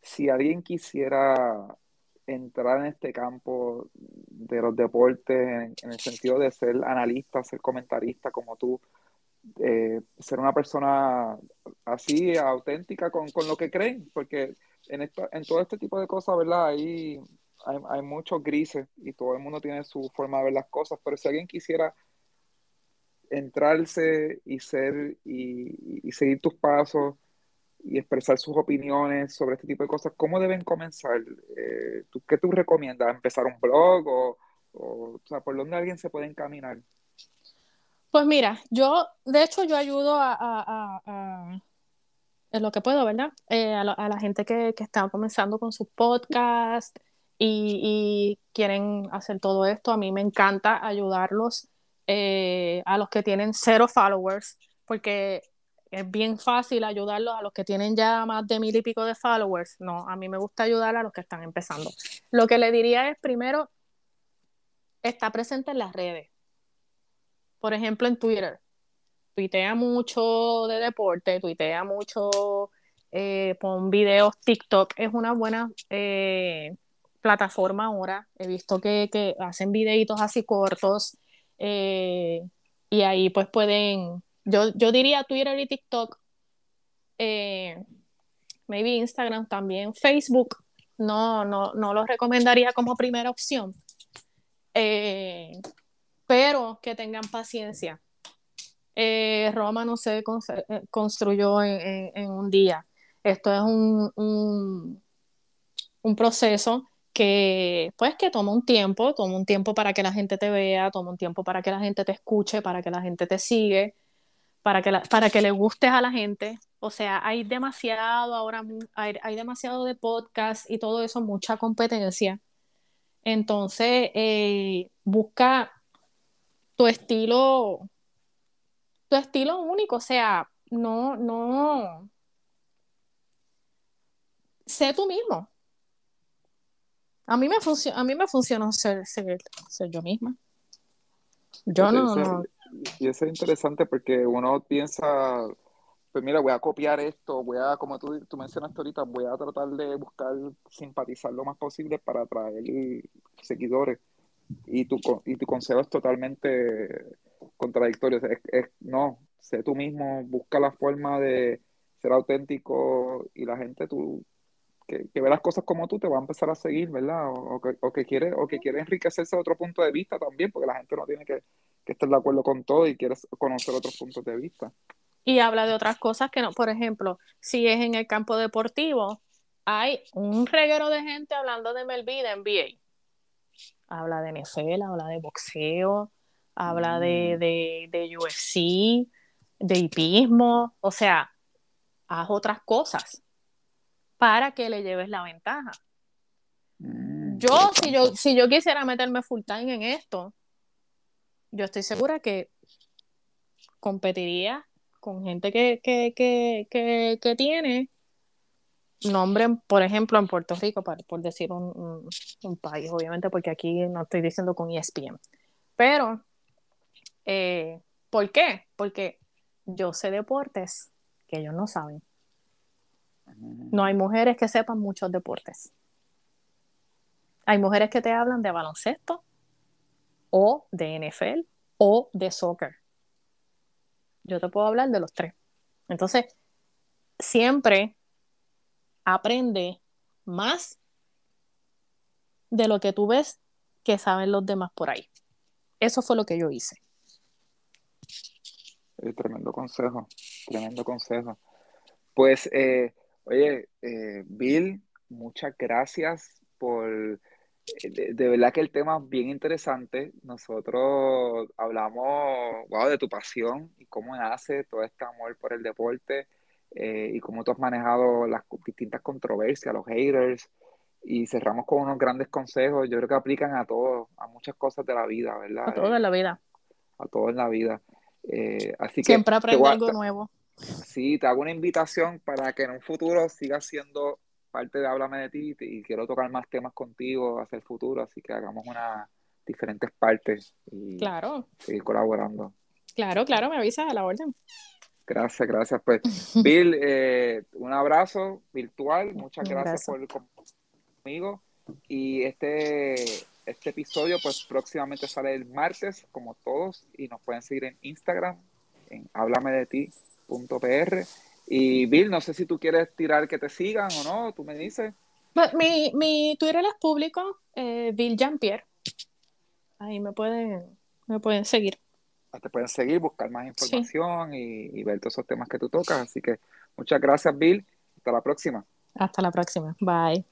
Si alguien quisiera entrar en este campo de los deportes en, el sentido de ser analista, ser comentarista como tú, eh, ser una persona así auténtica con, lo que creen, porque en, esto, en todo este tipo de cosas, ¿verdad? Hay, hay, muchos grises y todo el mundo tiene su forma de ver las cosas, pero si alguien quisiera entrarse y ser y seguir tus pasos y expresar sus opiniones sobre este tipo de cosas, ¿cómo deben comenzar? Eh, ¿tú, ¿Qué tú recomiendas? ¿Empezar un blog o, o, sea, por dónde alguien se puede encaminar? Pues mira, yo, de hecho, yo ayudo a, a, a, en lo que puedo, ¿verdad? Eh, a, la gente que, que, está comenzando con sus podcasts y, y, quieren hacer todo esto. A mí me encanta ayudarlos eh, a los que tienen cero followers, porque es bien fácil ayudarlos a los que tienen ya más de mil y pico de followers. No, a mí me gusta ayudar a los que están empezando. Lo que le diría es, primero, está presente en las redes. Por ejemplo, en Twitter. Tuitea mucho de deporte, tuitea mucho eh, pon videos, TikTok es una buena eh, plataforma ahora, he visto que, que hacen videitos así cortos eh, y ahí pues pueden, yo, yo diría Twitter y TikTok, maybe Instagram también, Facebook, no, no, no lo recomendaría como primera opción, pero que tengan paciencia. Roma no se construyó en, un día. Esto es un, un, proceso que pues que toma un tiempo, toma un tiempo para que la gente te vea, toma un tiempo para que la gente te escuche, para que la gente te sigue, para que, para que le gustes a la gente. O sea, hay demasiado ahora, hay, hay demasiado de podcast y todo eso, mucha competencia. Entonces, eh, busca tu estilo, tu estilo único, o sea, no, no, sé tú mismo. A mí me, a mí me funcionó ser, ser, yo misma. Yo no, Y eso es interesante porque uno piensa, pues mira, voy a copiar esto, voy a, como tú, tú mencionaste ahorita, voy a tratar de buscar simpatizar lo más posible para atraer seguidores. Y tu, y tu consejo es totalmente contradictorio. es, no, sé tú mismo, busca la forma de ser auténtico y la gente, tú, que, ve las cosas como tú te va a empezar a seguir, ¿verdad? O, que, o, que, quiere, o que quiere enriquecerse de otro punto de vista también, porque la gente no tiene que, estar de acuerdo con todo y quiere conocer otros puntos de vista. Y habla de otras cosas que no, por ejemplo, si es en el campo deportivo, hay un reguero de gente hablando de MLB, de NBA. Habla de NFL, habla de boxeo, habla de, mm. de, de UFC, de hipismo, o sea, haz otras cosas para que le lleves la ventaja. Mm, yo, si yo, si yo quisiera meterme full time en esto, yo estoy segura que competiría con gente que, que, que, que, tiene nombre, por ejemplo, en Puerto Rico, por, decir un, un, país, obviamente, porque aquí no estoy diciendo con ESPN. Pero, eh, ¿por qué? Porque yo sé deportes que ellos no saben. No hay mujeres que sepan muchos deportes. Hay mujeres que te hablan de baloncesto o de NFL o de soccer. Yo te puedo hablar de los tres. Entonces, siempre aprende más de lo que tú ves que saben los demás por ahí. Eso fue lo que yo hice. tremendo consejo, tremendo consejo. Pues eh, Oye, eh, Bill, muchas gracias por... Eh, de, verdad que el tema es bien interesante. Nosotros hablamos, wow, de tu pasión y cómo nace todo este amor por el deporte eh, y cómo tú has manejado las distintas controversias, los haters y cerramos con unos grandes consejos. Yo creo que aplican a todos, a muchas cosas de la vida, ¿verdad? A todo en la vida. A todo en la vida. así Siempre aprendo algo nuevo sí, te hago una invitación para que en un futuro sigas siendo parte de Háblame de ti y quiero tocar más temas contigo hacia el futuro, así que hagamos unas diferentes partes y claro. seguir colaborando. Claro, claro, me avisas a la orden. Gracias, gracias. Pues, Bill, eh, un abrazo virtual. Muchas gracias, por conmigo. Y este, este episodio, pues próximamente sale el martes, como todos, y nos pueden seguir en Instagram, en Háblame de ti .pr. Y Bill, no sé si tú quieres tirar que te sigan o no, tú me dices. Pues, mi, mi Twitter es público, eh, Bill Jean-Pierre. Ahí me pueden, me pueden seguir. Te pueden seguir, buscar más información y, ver todos esos temas que tú tocas. Así que muchas gracias, Bill. Hasta la próxima. Hasta la próxima. Bye.